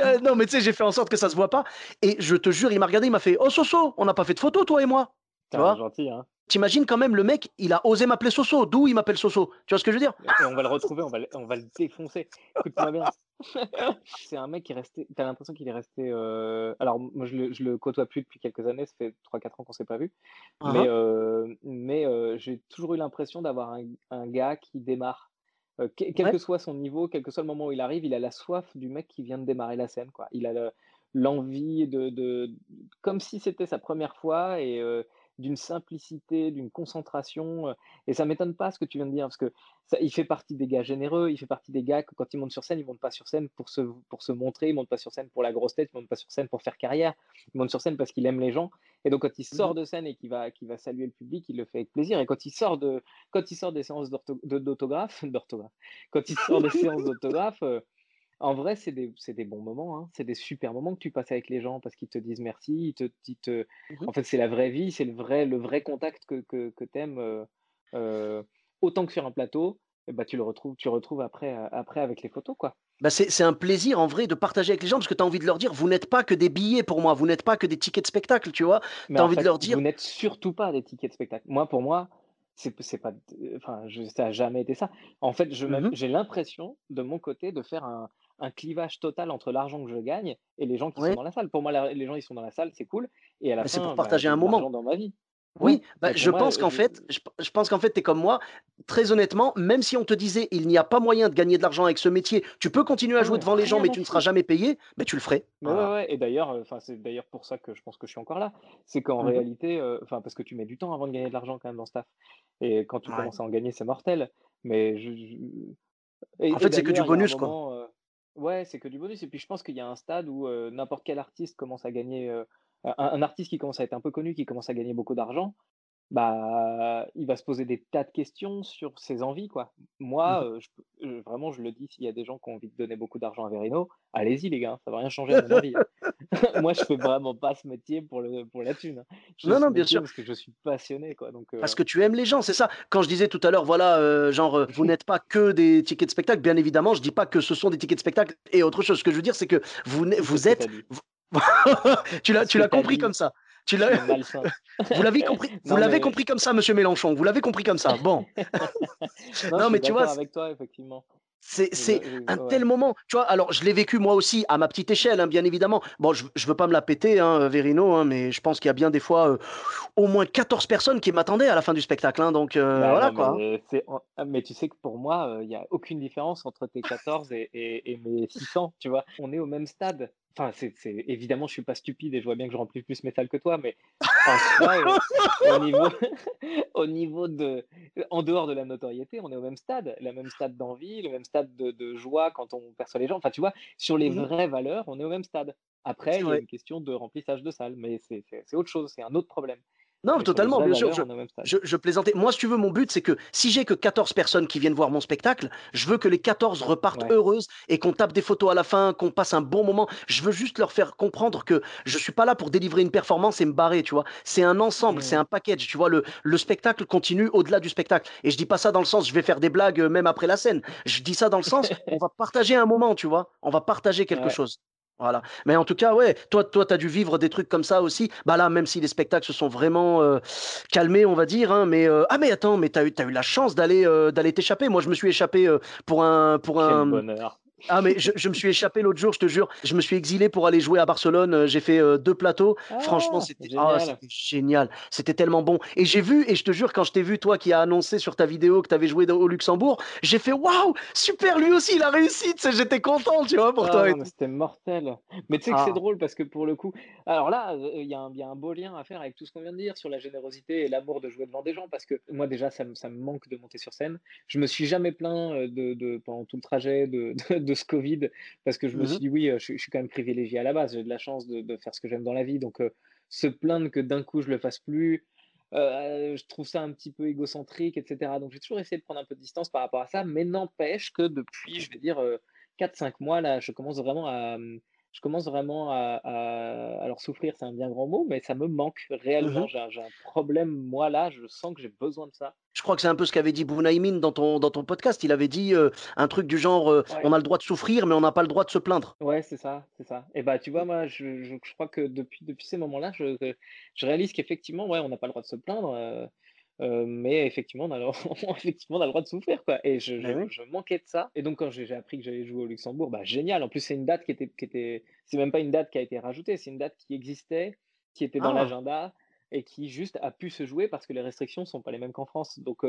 Euh, non, mais tu sais, j'ai fait en sorte que ça se voit pas. Et je te jure, il m'a regardé, il m'a fait Oh, Soso, on n'a pas fait de photo, toi et moi. Tu vois gentil, hein. T'imagines quand même le mec, il a osé m'appeler Soso. D'où il m'appelle Soso? Tu vois ce que je veux dire? On va le retrouver, on va le, on va le défoncer. Écoute-moi bien. [LAUGHS] c'est un mec qui est resté. T'as l'impression qu'il est resté. Euh, alors, moi, je le, je le côtoie plus depuis quelques années. Ça fait 3-4 ans qu'on s'est pas vu. Ah mais, ah. euh, mais j'ai toujours eu l'impression d'avoir un, un, gars qui démarre. Quel que soit son niveau, quel que soit le moment où il arrive, il a la soif du mec qui vient de démarrer la scène. Quoi. Il a l'envie de, de, Comme si c'était sa première fois. Et d'une simplicité, d'une concentration. Et ça m'étonne pas ce que tu viens de dire, parce que ça, il fait partie des gars généreux, il fait partie des gars que quand ils montent sur scène, ils montent pas sur scène pour se, pour se montrer, ils montent pas sur scène pour la grosse tête, ils montent pas sur scène pour faire carrière, ils montent sur scène parce qu'il aime les gens. Et donc quand il sort mmh de scène et qu'il va, va saluer le public, il le fait avec plaisir. Et quand il sort, de, quand il sort des séances d'autographe, [LAUGHS] d'orthographe, quand il sort des séances d'autographe, en vrai, c'est des, des, bons moments, hein. c'est des super moments que tu passes avec les gens parce qu'ils te disent merci. Ils te, te... Mmh en fait, c'est la vraie vie, c'est le vrai, le vrai contact que, que, que tu aimes euh, autant que sur un plateau. Bah, tu le retrouves, tu retrouves après, après avec les photos. quoi. Bah c'est un plaisir en vrai de partager avec les gens parce que tu as envie de leur dire vous n'êtes pas que des billets pour moi, vous n'êtes pas que des tickets de spectacle, tu vois? Tu as envie de leur dire. Vous n'êtes surtout pas des tickets de spectacle. Moi, pour moi, c'est pas enfin je, ça a jamais été ça en fait mmh j'ai l'impression de mon côté de faire un, un clivage total entre l'argent que je gagne et les gens qui sont dans la salle. Pour moi, les gens ils sont dans la salle, c'est cool. Et à la fin, c'est pour bah, partager un moment dans ma vie. Oui, bah, je, pense qu'en fait, je, pense qu'en fait, tu es comme moi. Très honnêtement, même si on te disait il n'y a pas moyen de gagner de l'argent avec ce métier, tu peux continuer à jouer devant les gens, mais tu ne seras jamais payé, mais tu le ferais. ouais, Et d'ailleurs, euh, enfin, c'est d'ailleurs pour ça que je pense que je suis encore là. C'est qu'en mmh réalité, euh, parce que tu mets du temps avant de gagner de l'argent quand même dans staff. Et quand tu commences à en gagner, c'est mortel. Mais je, en fait, c'est que du bonus, quoi. Euh, Ouais, c'est que du bonus. Et puis je pense qu'il y a un stade où n'importe quel artiste commence à gagner, un, artiste qui commence à être un peu connu, qui commence à gagner beaucoup d'argent, bah, il va se poser des tas de questions sur ses envies, quoi. Moi, mmh je, vraiment, je le dis, s'il y a des gens qui ont envie de donner beaucoup d'argent à Verino, allez-y les gars, ça va rien changer à mon. Hein. [LAUGHS] [LAUGHS] Moi, je fais vraiment pas ce métier pour le pour la thune. Hein. non, non, bien sûr. Parce que je suis passionné, quoi. Donc, Parce que tu aimes les gens, c'est ça. Quand je disais tout à l'heure, voilà, genre, vous n'êtes pas que des tickets de spectacle. Bien évidemment, je dis pas que ce sont des tickets de spectacle et autre chose. Ce que je veux dire, c'est que vous, vous êtes. [LAUGHS] tu l'as compris comme ça. Tu l'as... [LAUGHS] vous l'avez compris, vous l'avez compris comme ça, Monsieur Mélenchon. Vous l'avez compris comme ça. [LAUGHS] Bon. non, mais tu vois. Avec toi, effectivement. C'est un tel moment. Tu vois, alors je l'ai vécu moi aussi à ma petite échelle, hein, bien évidemment. Bon, je, ne veux pas me la péter, hein, Verino, hein, mais je pense qu'il y a bien des fois euh, au moins 14 personnes qui m'attendaient à la fin du spectacle. donc euh, bah voilà quoi. Mais, ah, mais, tu sais que pour moi, euh, il n'y a aucune différence entre tes 14 et, et, mes 600. Tu vois, on est au même stade. Enfin, c'est, évidemment, je suis pas stupide et je vois bien que je remplis plus mes salles que toi, mais en soi, au, [LAUGHS] niveau, [LAUGHS] au niveau de, en dehors de la notoriété, on est au même stade, le même stade d'envie, le même stade de, joie quand on perçoit les gens. Enfin, tu vois, sur les mmh vraies valeurs, on est au même stade. Après, il y a une question de remplissage de salles, mais c'est autre chose, c'est un autre problème. Non, totalement, bien sûr. Je, plaisantais. Moi, si tu veux, mon but, c'est que si j'ai que 14 personnes qui viennent voir mon spectacle, je veux que les 14 repartent heureuses et qu'on tape des photos à la fin, qu'on passe un bon moment. Je veux juste leur faire comprendre que je suis pas là pour délivrer une performance et me barrer, tu vois. C'est un ensemble, c'est un package, tu vois. Le, le spectacle continue au-delà du spectacle. Et je dis pas ça dans le sens, je vais faire des blagues euh, même après la scène. Je dis ça dans le sens, [LAUGHS] on va partager un moment, tu vois. On va partager quelque chose. Voilà. Mais en tout cas, ouais, toi, toi, tu as dû vivre des trucs comme ça aussi. Bah là, même si les spectacles se sont vraiment euh, calmés, on va dire. Hein, mais euh, ah, mais attends, mais tu as, as, eu la chance d'aller euh, d'aller t'échapper. Moi, je me suis échappé pour un pour un. bonheur. Ah mais je, me suis échappé l'autre jour, je te jure. Je me suis exilé pour aller jouer à Barcelone. Euh, j'ai fait euh, deux plateaux. Franchement, ah, c'était génial. C'était tellement bon. Et j'ai vu, et je te jure, quand je t'ai vu, toi qui as annoncé sur ta vidéo que tu avais joué au Luxembourg, j'ai fait waouh, super, lui aussi, il a réussi. J'étais content, tu vois, pour toi. Ah, c'était mortel. Mais tu sais que c'est ah. drôle parce que pour le coup, alors là, euh, il y, a un beau lien à faire avec tout ce qu'on vient de dire sur la générosité et l'amour de jouer devant des gens parce que moi, déjà, ça, me manque de monter sur scène. Je me suis jamais plaint de, pendant tout le trajet de, de ce Covid parce que je me mmh suis dit, oui, je, suis quand même privilégié à la base, j'ai de la chance de, faire ce que j'aime dans la vie. Donc, se plaindre que d'un coup je le fasse plus, je trouve ça un petit peu égocentrique, etc. Donc, j'ai toujours essayé de prendre un peu de distance par rapport à ça, mais n'empêche que depuis, je vais dire, 4-5 mois, là, je commence vraiment à. Mmh, je commence vraiment à, alors souffrir, c'est un bien grand mot, mais ça me manque réellement. Mmh j'ai un problème, moi là, je sens que j'ai besoin de ça. Je crois que c'est un peu ce qu'avait dit Bounaïmin dans ton, dans ton podcast. Il avait dit euh, un truc du genre euh, on a le droit de souffrir, mais on n'a pas le droit de se plaindre. Ouais, c'est ça, c'est ça. Et bah, tu vois, moi, je, je, crois que depuis, depuis ces moments-là, je, je réalise qu'effectivement, ouais, on n'a pas le droit de se plaindre. Euh, mais effectivement on, a le... [LAUGHS] effectivement, on a le droit de souffrir. Quoi. Et je, je, manquais de ça. Et donc, quand j'ai appris que j'allais jouer au Luxembourg, bah, génial. En plus, c'est une date qui était. Qui était... C'est même pas une date qui a été rajoutée, c'est une date qui existait, qui était dans ah! l'agenda et qui juste a pu se jouer parce que les restrictions sont pas les mêmes qu'en France. Donc,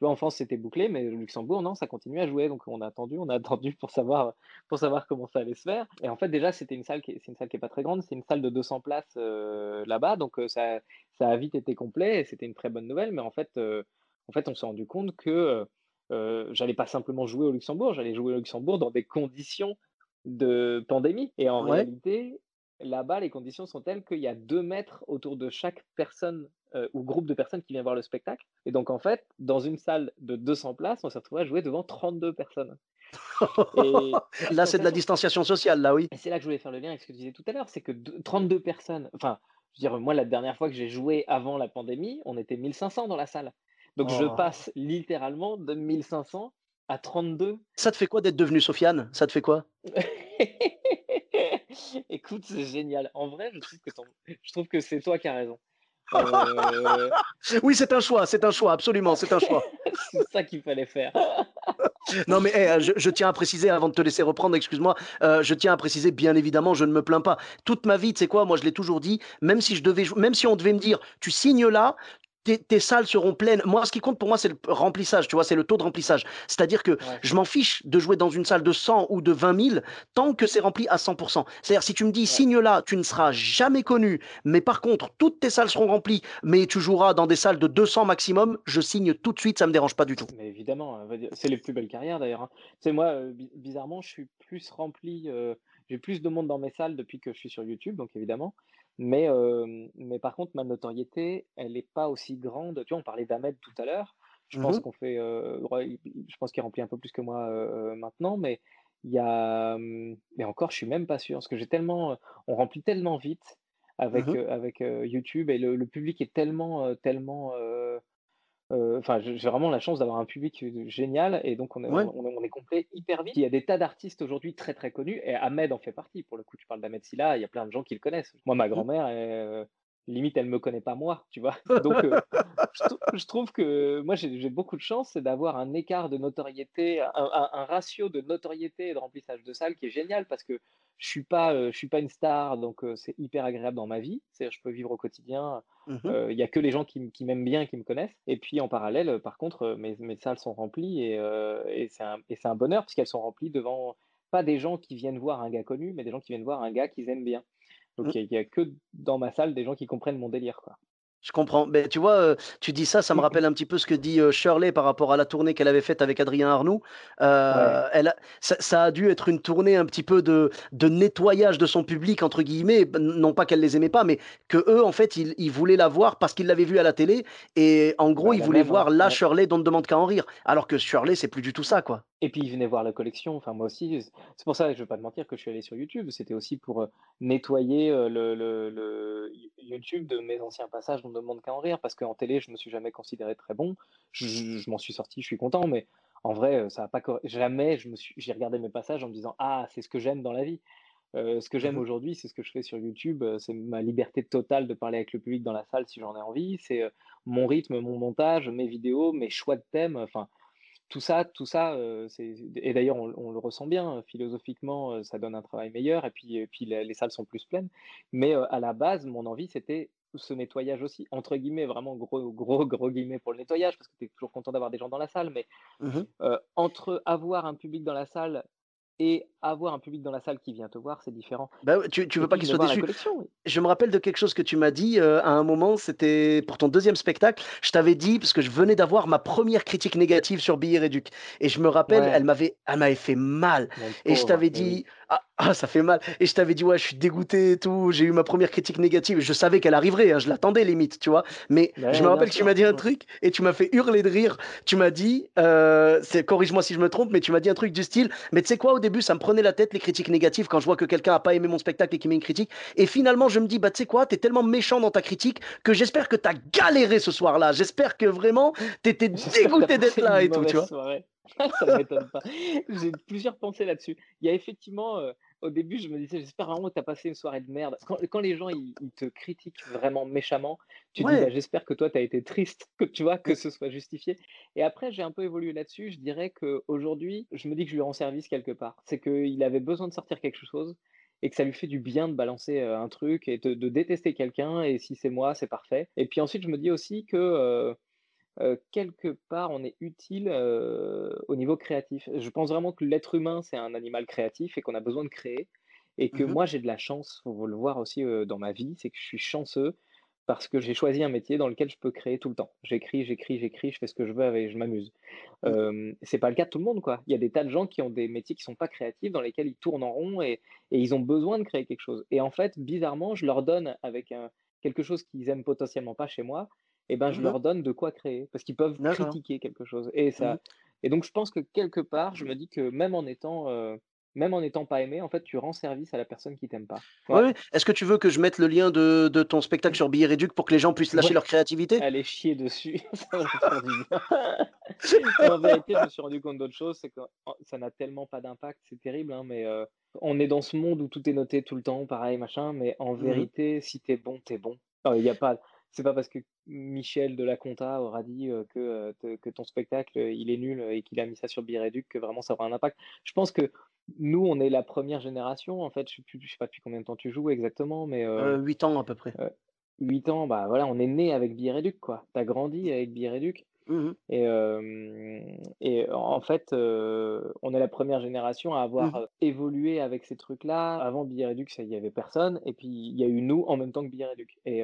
tu vois, en France, c'était bouclé, mais le Luxembourg, non, ça continue à jouer. Donc, on a attendu, on a [LAUGHS] attendu pour savoir, pour savoir comment ça allait se faire. Et en fait, déjà, c'était une salle qui, c'est une salle qui est pas très grande. C'est une salle de 200 places euh, là-bas. Donc, euh, ça, ça a vite été complet et c'était une très bonne nouvelle. Mais en fait, euh, en fait on s'est rendu compte que j'allais pas simplement jouer au Luxembourg, j'allais jouer au Luxembourg dans des conditions de pandémie. Et en réalité, là-bas, les conditions sont telles qu'il y a deux mètres autour de chaque personne euh, ou groupe de personnes qui vient voir le spectacle. Et donc, en fait, dans une salle de 200 places, on s'est retrouvé à jouer devant 32 personnes. Et [LAUGHS] là, c'est de la distanciation sociale, là, oui. Et c'est là que je voulais faire le lien avec ce que tu disais tout à l'heure, c'est que 32 personnes, enfin, je veux dire, moi, la dernière fois que j'ai joué avant la pandémie, on était 1500 dans la salle. Donc, je oh. passe littéralement de 1500 à 32. Ça te fait quoi d'être devenu Sofiane? Ça te fait quoi? [LAUGHS] Écoute, c'est génial. En vrai, je trouve que, je trouve que c'est toi qui as raison. Euh, [LAUGHS] oui, c'est un choix, c'est un choix, absolument, c'est un choix. [LAUGHS] [LAUGHS] c'est ça qu'il fallait faire. [LAUGHS] non, mais eh, je, tiens à préciser, avant de te laisser reprendre, excuse-moi, euh, je tiens à préciser, bien évidemment, je ne me plains pas. Toute ma vie, tu sais quoi, moi je l'ai toujours dit, même si, je devais, même si on devait me dire, tu signes là, tes, salles seront pleines. Moi, ce qui compte pour moi, c'est le remplissage, tu vois, c'est le taux de remplissage. C'est-à-dire que je m'en fiche de jouer dans une salle de 100 ou de 20 000 tant que c'est rempli à 100%. C'est-à-dire, si tu me dis, signe là, tu ne seras jamais connu, mais par contre, toutes tes salles seront remplies, mais tu joueras dans des salles de 200 maximum, je signe tout de suite, ça me dérange pas du tout. Mais évidemment, hein, c'est les plus belles carrières d'ailleurs. Hein. Tu sais, moi, euh, bizarrement, je suis plus rempli, euh, j'ai plus de monde dans mes salles depuis que je suis sur YouTube, donc évidemment. Mais, mais par contre, ma notoriété, elle n'est pas aussi grande. Tu vois, on parlait d'Ahmed tout à l'heure. Je pense mmh qu'on fait, je pense qu'il remplit un peu plus que moi maintenant, mais il y a, mais encore, je suis même pas sûr, parce que j'ai tellement, on remplit tellement vite avec, mmh avec YouTube et le, le, public est tellement, tellement euh, enfin, j'ai vraiment la chance d'avoir un public euh, génial et donc on est, on, est complet hyper vite. Il y a des tas d'artistes aujourd'hui très très connus et Ahmed en fait partie. Pour le coup, tu parles d'Ahmed Silla, il y a plein de gens qui le connaissent. Moi, ma mmh. grand-mère, euh, limite, elle me connaît pas moi, tu vois. [LAUGHS] Donc, je, trouve que moi, j'ai beaucoup de chance d'avoir un écart de notoriété, un, un, ratio de notoriété et de remplissage de salle qui est génial parce que je suis pas, je suis pas une star, donc c'est hyper agréable dans ma vie. Je peux vivre au quotidien. Mmh il y a que les gens qui, qui m'aiment bien, qui me connaissent. Et puis en parallèle, par contre, mes, mes salles sont remplies et, et c'est un, un, bonheur puisqu'elles sont remplies devant pas des gens qui viennent voir un gars connu, mais des gens qui viennent voir un gars qu'ils aiment bien. Donc Mmh. il y, a que dans ma salle des gens qui comprennent mon délire, quoi. Je comprends. Mais tu vois, tu dis ça, ça me rappelle un petit peu ce que dit, Shirley par rapport à la tournée qu'elle avait faite avec Adrien Arnoux. Ouais. Elle a ça ça a dû être une tournée un petit peu de de «nettoyage» de son public entre guillemets, b non pas qu'elle les aimait pas, mais qu'eux, en fait, ils ils voulaient la voir parce qu'ils l'avaient vue à la télé et en gros, Bah, ils la voulaient hein, voir la. Shirley dont ne demande qu'à en rire. Alors que Shirley, c'est plus du tout ça, quoi. Et puis ils venaient voir la collection, enfin moi aussi, c'est pour ça, je vais pas te mentir, que je suis allé sur YouTube. C'était aussi pour, heu, nettoyer, heu, le le le You YouTube de mes anciens passages, on ne demande qu'à en rire, parce qu'en télé, je me suis jamais considéré très bon. Je m'en suis sorti, je suis content, mais en vrai, heu, ça a pas jamais je me suis j'ai regardé mes passages en me disant: «Ah, c'est ce que j'aime dans la vie». Ce que Mmh j'aime aujourd'hui, c'est ce que je fais sur YouTube, c'est ma liberté totale de parler avec le public dans la salle si j'en ai envie, c'est, mon rythme, mon montage, mes vidéos, mes choix de thèmes, enfin tout ça tout ça, et d'ailleurs on on le ressent bien, philosophiquement, ça donne un travail meilleur et puis et puis les les salles sont plus pleines. Mais, à la base, mon envie, c'était ce nettoyage aussi, entre guillemets, vraiment gros gros gros guillemets pour le nettoyage, parce que tu es toujours content d'avoir des gens dans la salle, mais, Mmh entre avoir un public dans la salle et avoir un public dans la salle qui vient te voir, c'est différent. Bah, tu tu veux pas déçus. collection, oui. Je me rappelle de quelque chose que tu m'as dit, heu, à un moment, c'était pour ton 2e spectacle. Je t'avais dit parce que je venais d'avoir ma 1re critique négative sur Billet Réduc et je me rappelle, Ouais. elle m'avait fait mal et je t'avais oui. dit: «Ah ah ça fait mal» et je t'avais dit: «Ouais, je suis dégoûté et tout, j'ai eu ma 1re critique négative» je savais qu'elle arriverait, hein, je l'attendais limite, tu vois? Mais Bah je me rappelle que tu m'as dit un truc et tu m'as fait hurler de rire. Tu m'as dit, c'est corrige-moi si je me trompe, mais tu m'as dit un truc du style: «Mais tu sais quoi? Au début, ça me la tête les critiques négatives quand je vois que quelqu'un a pas aimé mon spectacle et qu'il met une critique et finalement je me dis: "Bah, tu sais quoi? Tu es tellement méchant dans ta critique que j'espère que tu as galéré ce soir-là. J'espère que vraiment tu étais [LAUGHS] J'espère que tu as dégoûté d'être là et tout", tu vois? soirée. [LAUGHS] Ça ne m'étonne pas. J'ai plusieurs pensées là-dessus. Il y a effectivement, heu, au début, je me disais: «J'espère vraiment que tu as passé une soirée de merde». Quand quand les gens ils ils te critiquent vraiment méchamment, tu dis: «Bah, j'espère que toi tu as été triste», [LAUGHS] que tu vois? Que ce soit justifié et après j'ai un peu évolué là-dessus. Je dirais qu'aujourd'hui, je me dis que je lui rends service quelque part. C'est qu'il avait besoin de sortir quelque chose et que ça lui fait du bien de balancer, heu, un truc et de de détester quelqu'un et si c'est moi, c'est parfait et puis ensuite je me dis aussi que, heu quelque part on est utile, au niveau créatif. Je pense vraiment que l'être humain, c'est un animal créatif et qu'on a besoin de créer et que Mmh mh. moi j'ai de la chance, faut le voir aussi, dans ma vie, c'est que je suis chanceux parce que j'ai choisi un métier dans lequel je peux créer tout le temps. J'écris, j'écris, j'écris, je fais ce que je veux avec je m'amuse. Mmh. Hem, c'est pas le cas de tout le monde, quoi. Il y a des tas de gens qui ont des métiers qui sont pas créatifs, dans lesquels ils tournent en rond et et ils ont besoin de créer quelque chose et en fait, bizarrement, je leur donne avec un quelque chose qu'ils aiment potentiellement pas chez moi et ben, je Mmh mh. leur donne de quoi créer parce qu'ils peuvent critiquer quelque chose et Mmh ça et donc je pense que quelque part, je me dis que même en étant, heu, même en étant pas aimé, en fait, tu rends service à la personne qui t'aime pas. Ouais. Est-ce que tu veux que je mette le lien de de ton spectacle sur Billet Réduc pour que les gens puissent lâcher Ouais, leur créativité? aller chier dessus, [LAUGHS] ça va faire du bien. [LAUGHS] En vérité, je me suis rendu compte d'autre chose, c'est que en ça n'a tellement pas d'impact, c'est terrible, hein, mais heu, on est dans ce monde où tout est noté tout le temps, pareil, machin, mais en Mmh vérité, si tu es bon, tu es bon. Il y a pas c'est pas parce que Michel de la compta aura dit, que, ton spectacle, il est nul, et qu'il a mis ça sur Billet Réduc que vraiment ça aura un impact. Je pense que nous, on est la 1re génération, en fait, je je sais pas depuis combien de temps tu joues exactement, mais 8 ans à peu près. heu, 8 ans, bah, voilà, on est né avec Billet Réduc, quoi. Tu as grandi avec Billet Réduc Mmh mh. et en fait, on est la 1re génération à Mmh avoir, évolué avec ces trucs-là. Avant Billet Réduc, il y avait personne et puis il y a eu nous en même temps que Billet Réduc et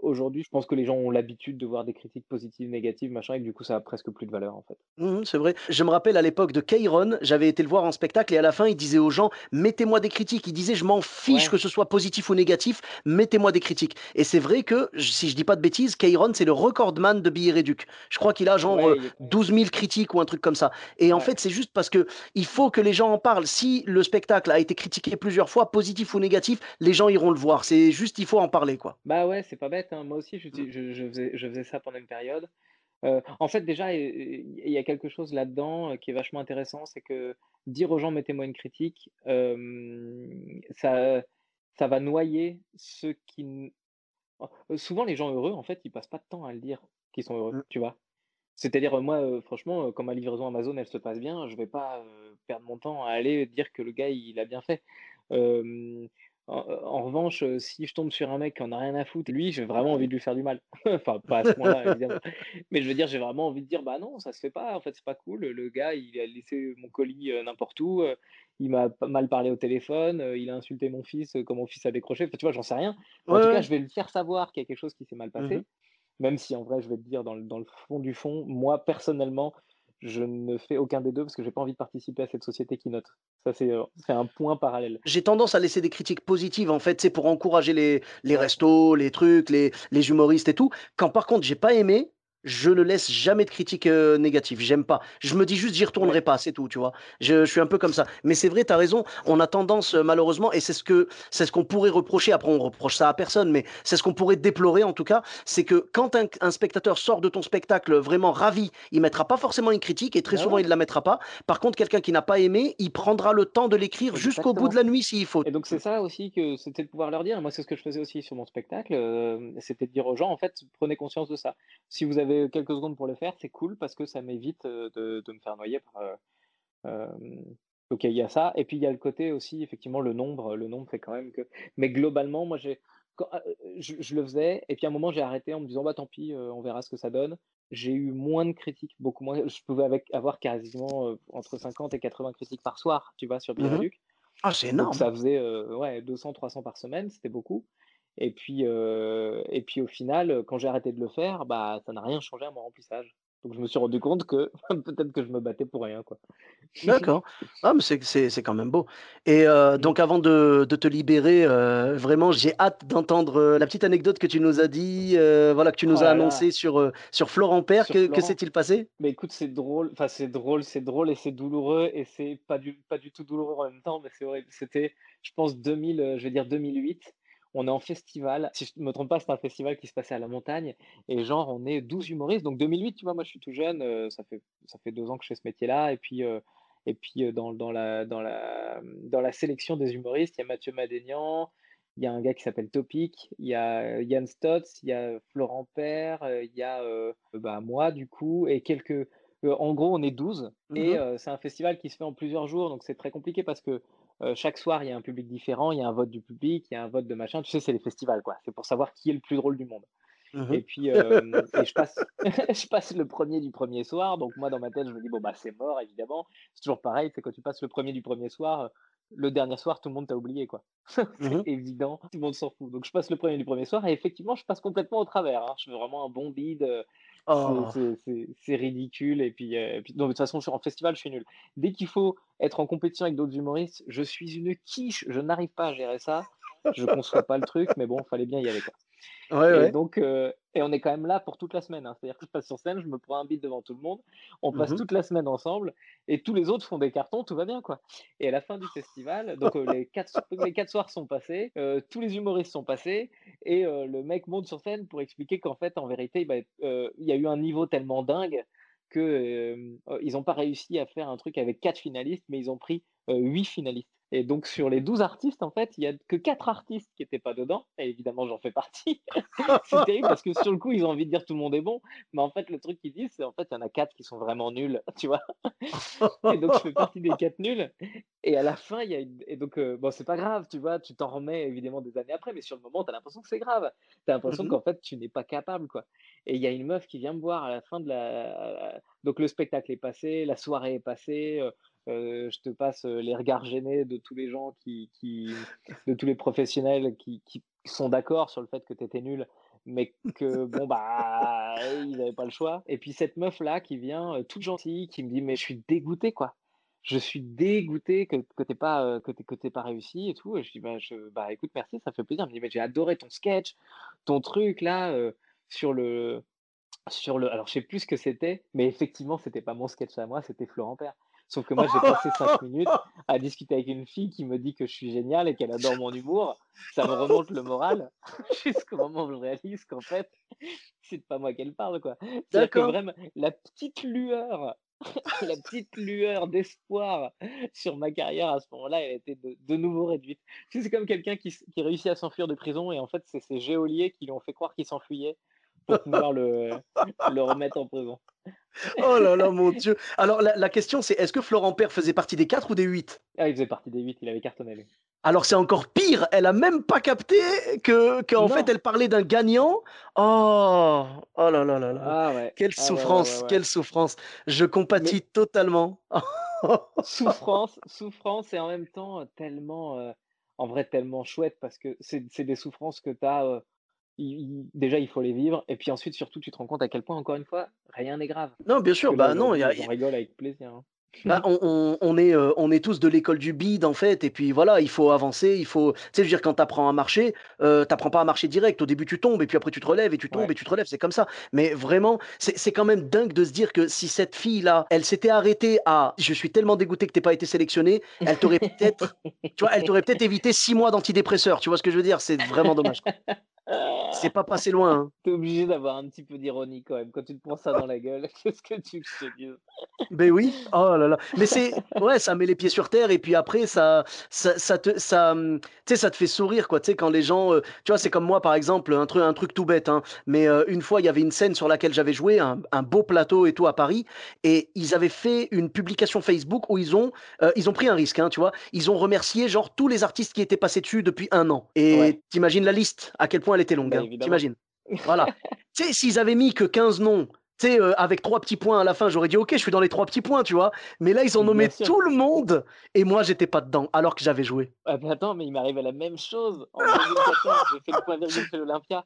aujourd'hui, je pense que les gens ont l'habitude de voir des critiques positives, négatives, machin et que du coup, ça a presque plus de valeur, en fait. Mmh mh, c'est vrai. Je me rappelle à l'époque de Kayron, j'avais été le voir en spectacle et à la fin, il disait aux gens: «Mettez-moi des critiques». Il disait: «Je m'en fiche Ouais. que ce soit positif ou négatif, mettez-moi des critiques» et c'est vrai que si je dis pas de bêtises, Kayron, c'est le recordman de Billet Réduc. Je crois qu'il a genre, Ouais, il est 12 000 critiques ou un truc comme ça et en Ouais. fait, c'est juste parce qu'il faut que les gens en parlent. Si le spectacle a été critiqué plusieurs fois, positif ou négatif, les gens iront le voir. C'est juste, il faut en parler, quoi. Bah, ouais, c'est pas bête, hein. Moi aussi, j'uti je je faisais je faisais ça pendant une période. Heu, en fait, déjà, il y a quelque chose là-dedans, heu, qui est vachement intéressant, c'est que dire aux gens: «Mettez-moi une critique», ça ça va noyer ceux qui souvent les gens heureux, en fait, ils passent pas de temps à le dire qu'ils sont heureux, Mmh. tu vois? C'est-à-dire, moi, franchement, quand ma livraison Amazon, elle se passe bien, je vais pas, perdre mon temps à aller dire que le gars, il a bien fait. En en revanche, si je tombe sur un mec qui en a rien à foutre, lui, j'ai vraiment envie de lui faire du mal. [LAUGHS] Enfin, pas à ce point-là, évidemment, mais je veux dire, j'ai vraiment envie de dire: «Bah, non, ça se fait pas, en fait, c'est pas cool, le gars, il a laissé mon colis, n'importe où, il m'a mal parlé au téléphone, il a insulté mon fils quand mon fils a décroché. Enfin, tu vois, j'en sais rien. En tout cas, je vais le faire savoir qu'il y a quelque chose qui s'est mal mmh passé. Même si en vrai, je vais te dire, dans le, fond du fond, moi personnellement, je ne fais aucun des deux parce que j'ai pas envie de participer à cette société qui note. Ça, c'est un point parallèle. J'ai tendance à laisser des critiques positives, en fait, c'est pour encourager les, les restos, les trucs, les, les humoristes et tout. Quand par contre, j'ai pas aimé, je ne laisse jamais de critiques euh, négatives. J'aime pas. Je me dis juste, j'y retournerai pas, c'est tout, tu vois. Je, suis un peu comme ça. Mais c'est vrai, tu as raison. On a tendance, euh, malheureusement, et c'est ce que c'est ce qu'on pourrait reprocher. Après, on reproche ça à personne, mais c'est ce qu'on pourrait déplorer en tout cas, c'est que quand un, spectateur sort de ton spectacle vraiment ravi, il mettra pas forcément une critique et très bah souvent il ne la mettra pas. Par contre, quelqu'un qui n'a pas aimé, il prendra le temps de l'écrire jusqu'au bout de la nuit s'il faut. Et donc c'est ça aussi que c'était de pouvoir leur dire. Moi, c'est ce que je faisais aussi sur mon spectacle. Euh, c'était de dire aux gens, en fait, prenez conscience de ça. Si vous avez quelques secondes pour le faire, c'est cool parce que ça m'évite de, me faire noyer par. ok, il y a ça. Et puis il y a le côté aussi, effectivement, le nombre. Le nombre fait quand même que. Mais globalement, moi, j'ai. je, le faisais, et puis à un moment j'ai arrêté en me disant bah tant pis, on verra ce que ça donne. J'ai eu moins de critiques, beaucoup moins. Je pouvais avec, avoir quasiment entre 50 et 80 critiques par soir, tu vois, sur mmh Ah, c'est énorme. ça faisait ouais, 200, 300 par semaine, c'était beaucoup. Et puis, et puis au final, quand j'ai arrêté de le faire, bah, ça n'a rien changé à mon remplissage. Donc je me suis rendu compte que [LAUGHS] peut-être que je me battais pour rien, quoi. D'accord. Ah, mais c'est quand même beau. Et mmh. donc avant de, de te libérer, vraiment, j'ai hâte d'entendre la petite anecdote que tu nous as dit, voilà, que tu nous oh as annoncé sur, sur Florent Père. que, que s'est-il passé? Mais écoute, c'est drôle, enfin c'est drôle, c'est drôle et c'est douloureux et c'est pas du, pas du tout douloureux en même temps, mais c'est horrible. C'était, je pense, 2000, je vais dire 2008 on est en festival. Si je ne me trompe pas, c'est un festival qui se passait à la montagne. Et genre, on est 12 humoristes. Donc 2008, tu vois, moi je suis tout jeune. Euh, ça, fait, ça fait deux ans que je fais ce métier-là. Et puis, euh, et puis euh, dans, dans, la, dans, la, dans la sélection des humoristes, il y a Mathieu Madénian, il y a un gars qui s'appelle Topic, il y a Yann Stotz, il y a Florent Père, il y a bah, moi du coup, et quelques. en gros, on est 12. Et mmh c'est un festival qui se fait en plusieurs jours. Donc c'est très compliqué parce que chaque soir, il y a un public différent, il y a un vote du public, il y a un vote de machin. Tu sais, c'est les festivals, quoi. C'est pour savoir qui est le plus drôle du monde. Mmh et puis, je, passe, [LAUGHS] je passe le premier du premier soir. Donc, moi, dans ma tête, je me dis, bon, bah, c'est mort, évidemment. C'est toujours pareil, c'est quand tu passes le premier du premier soir, le dernier soir, tout le monde t'a oublié, quoi. [LAUGHS] c'est mmh évident, tout le monde s'en fout. Donc, je passe le premier du premier soir et effectivement, je passe complètement au travers. Hein. Je fais vraiment un bon bide. Oh. C'est ridicule. Et puis, euh, puis de toute façon, en festival, je suis nul. Dès qu'il faut être en compétition avec d'autres humoristes, je suis une quiche. Je n'arrive pas à gérer ça. Je ne conçois pas le truc, mais bon, il fallait bien y aller. Quoi. et donc, euh, et on est quand même là pour toute la semaine. Hein. C'est-à-dire que je passe sur scène, je me prends un beat devant tout le monde, on passe mmh toute la semaine ensemble, et tous les autres font des cartons, tout va bien, quoi. Et à la fin du festival, donc euh, les, quatre, les quatre soirs sont passés, euh, tous les humoristes sont passés, et le mec monte sur scène pour expliquer qu'en fait, en vérité, bah, il y a eu un niveau tellement dingue que ils n'ont pas réussi à faire un truc avec quatre finalistes, mais ils ont pris huit finalistes. Et donc, sur les 12 artistes, en fait, il n'y a que 4 artistes qui n'étaient pas dedans. Et évidemment, j'en fais partie. [LAUGHS] c'est terrible parce que sur le coup, ils ont envie de dire tout le monde est bon. Mais en fait, le truc qu'ils disent, c'est en fait, il y en a 4 qui sont vraiment nuls, [LAUGHS] tu vois. et donc, je fais partie des 4 nuls. Et à la fin, il y a une... Et donc, euh, bon, c'est pas grave, tu vois, tu t'en remets évidemment des années après. Mais sur le moment, tu as l'impression que c'est grave. Tu as l'impression mmh qu'en fait, tu n'es pas capable, quoi. Et il y a une meuf qui vient me voir à la fin de la. Donc, le spectacle est passé, la soirée est passée. Euh, euh, je te passe euh, les regards gênés de tous les gens qui, de tous les professionnels qui, sont d'accord sur le fait que tu étais nul, mais que bon bah ils n'avaient pas le choix. Et puis cette meuf là qui vient euh, toute gentille, qui me dit mais je suis dégoûté quoi. Je suis dégoûté que, que t'aies pas que pas réussi et tout. Et je dis bah, je, bah écoute merci ça fait plaisir. Elle me dit mais j'ai adoré ton sketch, ton truc là sur le sur le alors je sais plus ce que c'était, mais effectivement c'était pas mon sketch à moi, c'était Florent Père. Sauf que moi, j'ai passé 5 [LAUGHS] minutes à discuter avec une fille qui me dit que je suis génial et qu'elle adore mon humour. Ça me remonte le moral [LAUGHS] jusqu'au moment où je réalise qu'en fait, c'est pas moi qu'elle parle, quoi. que vraiment, la petite lueur, [LAUGHS] la petite lueur d'espoir sur ma carrière à ce moment-là, elle a été de, nouveau réduite. C'est comme quelqu'un qui, qui réussit à s'enfuir de prison et en fait, c'est ces géoliers qui lui ont fait croire qu'il s'enfuyait pour pouvoir le, [LAUGHS] le remettre en prison. [LAUGHS] Oh là là, mon Dieu. Alors, la, question, c'est est-ce que Florent Père faisait partie des 4 ou des 8 Ah, il faisait partie des 8, il avait cartonné. Lui. Alors, c'est encore pire. Elle a même pas capté que qu'en fait, elle parlait d'un gagnant. Oh, oh là là là là. Ah ouais. Quelle ah souffrance, quelle souffrance. Je compatis totalement. [LAUGHS] souffrance, souffrance et en même temps tellement, en vrai, tellement chouette parce que c'est des souffrances que tu as. Déjà, il faut les vivre. Et puis ensuite, surtout, tu te rends compte à quel point, encore une fois, rien n'est grave. Non, bien sûr, bah non, il y a. On rigole avec plaisir. Hein. Bah, on, est, euh, on est tous de l'école du bide en fait, et puis voilà, il faut avancer, il faut. Tu sais, je veux dire, quand tu apprends à marcher, euh, tu n'apprends pas à marcher direct. Au début, tu tombes, et puis après, tu te relèves, et tu tombes, et tu te relèves, c'est comme ça. Mais vraiment, c'est quand même dingue de se dire que si cette fille-là, elle s'était arrêtée à je suis tellement dégoûté que tu pas été sélectionnée, elle t'aurait peut-être [LAUGHS] tu vois, elle t'aurait peut-être évité six mois d'antidépresseur, tu vois ce que je veux dire? C'est vraiment dommage. C'est pas passé loin. Hein. T'es obligé d'avoir un petit peu d'ironie quand même. Quand tu te prends ça dans la gueule, [LAUGHS] qu'est-ce que tu te dis Ben oui. Oh là là. Mais c'est ouais, ça met les pieds sur terre et puis après ça, ça, ça te, ça, hum, tu sais, ça te fait sourire quoi. Tu sais quand les gens, euh, tu vois, c'est comme moi par exemple, un truc, un truc tout bête. Hein, mais euh, une fois, il y avait une scène sur laquelle j'avais joué, un, un, beau plateau et tout à Paris, et ils avaient fait une publication Facebook où ils ont, euh, ils ont pris un risque. Hein, tu vois, ils ont remercié genre tous les artistes qui étaient passés dessus depuis un an. Et t'imagines la liste à quel point elle était longue. Bah, hein, T'imagines Voilà. [LAUGHS] tu sais, s'ils avaient mis que 15 noms, tu sais, euh, avec trois petits points à la fin, j'aurais dit ok, je suis dans les trois petits points, tu vois. Mais là, ils ont nommé tout le monde et moi, j'étais pas dedans, alors que j'avais joué. Ah, mais attends, mais il m'arrive à la même chose. En [LAUGHS] 2014, j'ai fait le point virgule de l'Olympia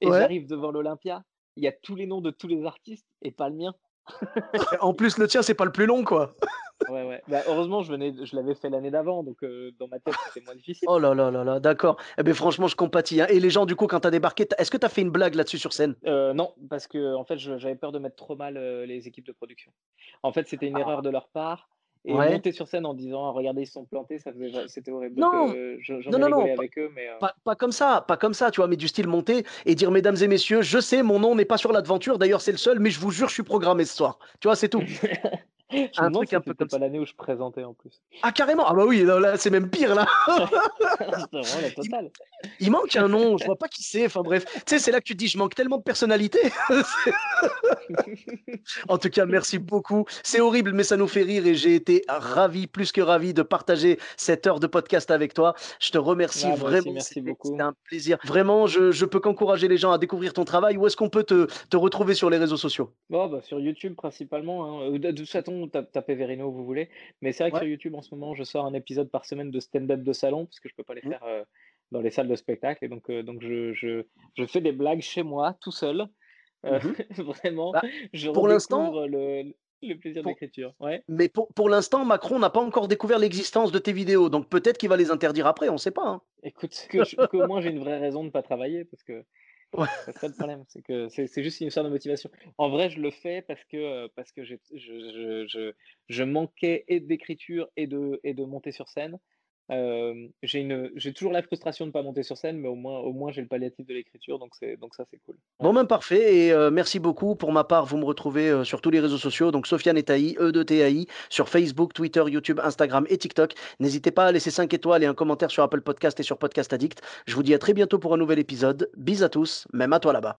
et j'arrive devant l'Olympia. Il y a tous les noms de tous les artistes et pas le mien. [LAUGHS] en plus, le tien, c'est pas le plus long, quoi. [LAUGHS] Ouais, ouais. Bah, heureusement, je, venais, je l'avais fait l'année d'avant, donc euh, dans ma tête, c'était moins difficile. Oh là là là là, d'accord. Eh ben, franchement, je compatis. Hein. Et les gens, du coup, quand tu as débarqué, est-ce que tu as fait une blague là-dessus sur scène? Euh, Non, parce que en fait, j'avais peur de mettre trop mal euh, les équipes de production. En fait, c'était une erreur de leur part. Et monter sur scène en disant regardez ils sont plantés ça c'était horrible non. non non, non avec eux mais pas, pas, comme ça pas comme ça tu vois mais du style monter et dire mesdames et messieurs je sais mon nom n'est pas sur l'aventure. D'ailleurs c'est le seul mais je vous jure je suis programmé ce soir tu vois c'est tout [LAUGHS] un truc un peu comme pas l'année où je présentais en plus. Ah carrément Ah bah oui, là c'est même pire là. [LAUGHS] [LAUGHS] la totale. Il, manque un nom, je vois pas qui c'est. Enfin bref, tu sais c'est là que tu te dis je manque tellement de personnalité. [LAUGHS] en tout cas merci beaucoup. C'est horrible mais ça nous fait rire et j'ai été ravi, plus que ravi de partager cette heure de podcast avec toi. Je te remercie ah, vraiment. merci beaucoup. C'était un plaisir. Vraiment, je, je peux qu'encourager les gens à découvrir ton travail. Où est-ce qu'on peut te, te, retrouver sur les réseaux sociaux? Bon, bah, Sur YouTube principalement. Hein. De, toute façon, tapez Verino vous voulez. Mais c'est vrai que sur YouTube en ce moment, je sors un épisode par semaine de stand-up de salon parce que je peux pas les mmh. faire euh, dans les salles de spectacle. Et donc, euh, donc je, je, je, fais des blagues chez moi, tout seul. Euh, mmh [LAUGHS] vraiment, bah, je pour l'instant, le, le plaisir d'écriture. Ouais. Mais pour, pour l'instant, Macron n'a pas encore découvert l'existence de tes vidéos, donc peut-être qu'il va les interdire après, on ne sait pas. Hein. Écoute, [LAUGHS] que, que moi j'ai une vraie raison de ne pas travailler, parce que c'est le problème, c'est que c'est juste une histoire de motivation. En vrai, je le fais parce que, euh, parce que je, je, je, je manquais et d'écriture et de, et de monter sur scène j'ai toujours la frustration de ne pas monter sur scène, mais au moins, au moins j'ai le palliatif de l'écriture, donc, donc ça c'est cool. Bon, même parfait, et merci beaucoup. Pour ma part, vous me retrouvez sur tous les réseaux sociaux, donc Sofiane Etaï, E de TAI, sur Facebook, Twitter, YouTube, Instagram et TikTok. N'hésitez pas à laisser 5 étoiles et un commentaire sur Apple Podcast et sur Podcast Addict. Je vous dis à très bientôt pour un nouvel épisode. Bis à tous, même à toi là-bas.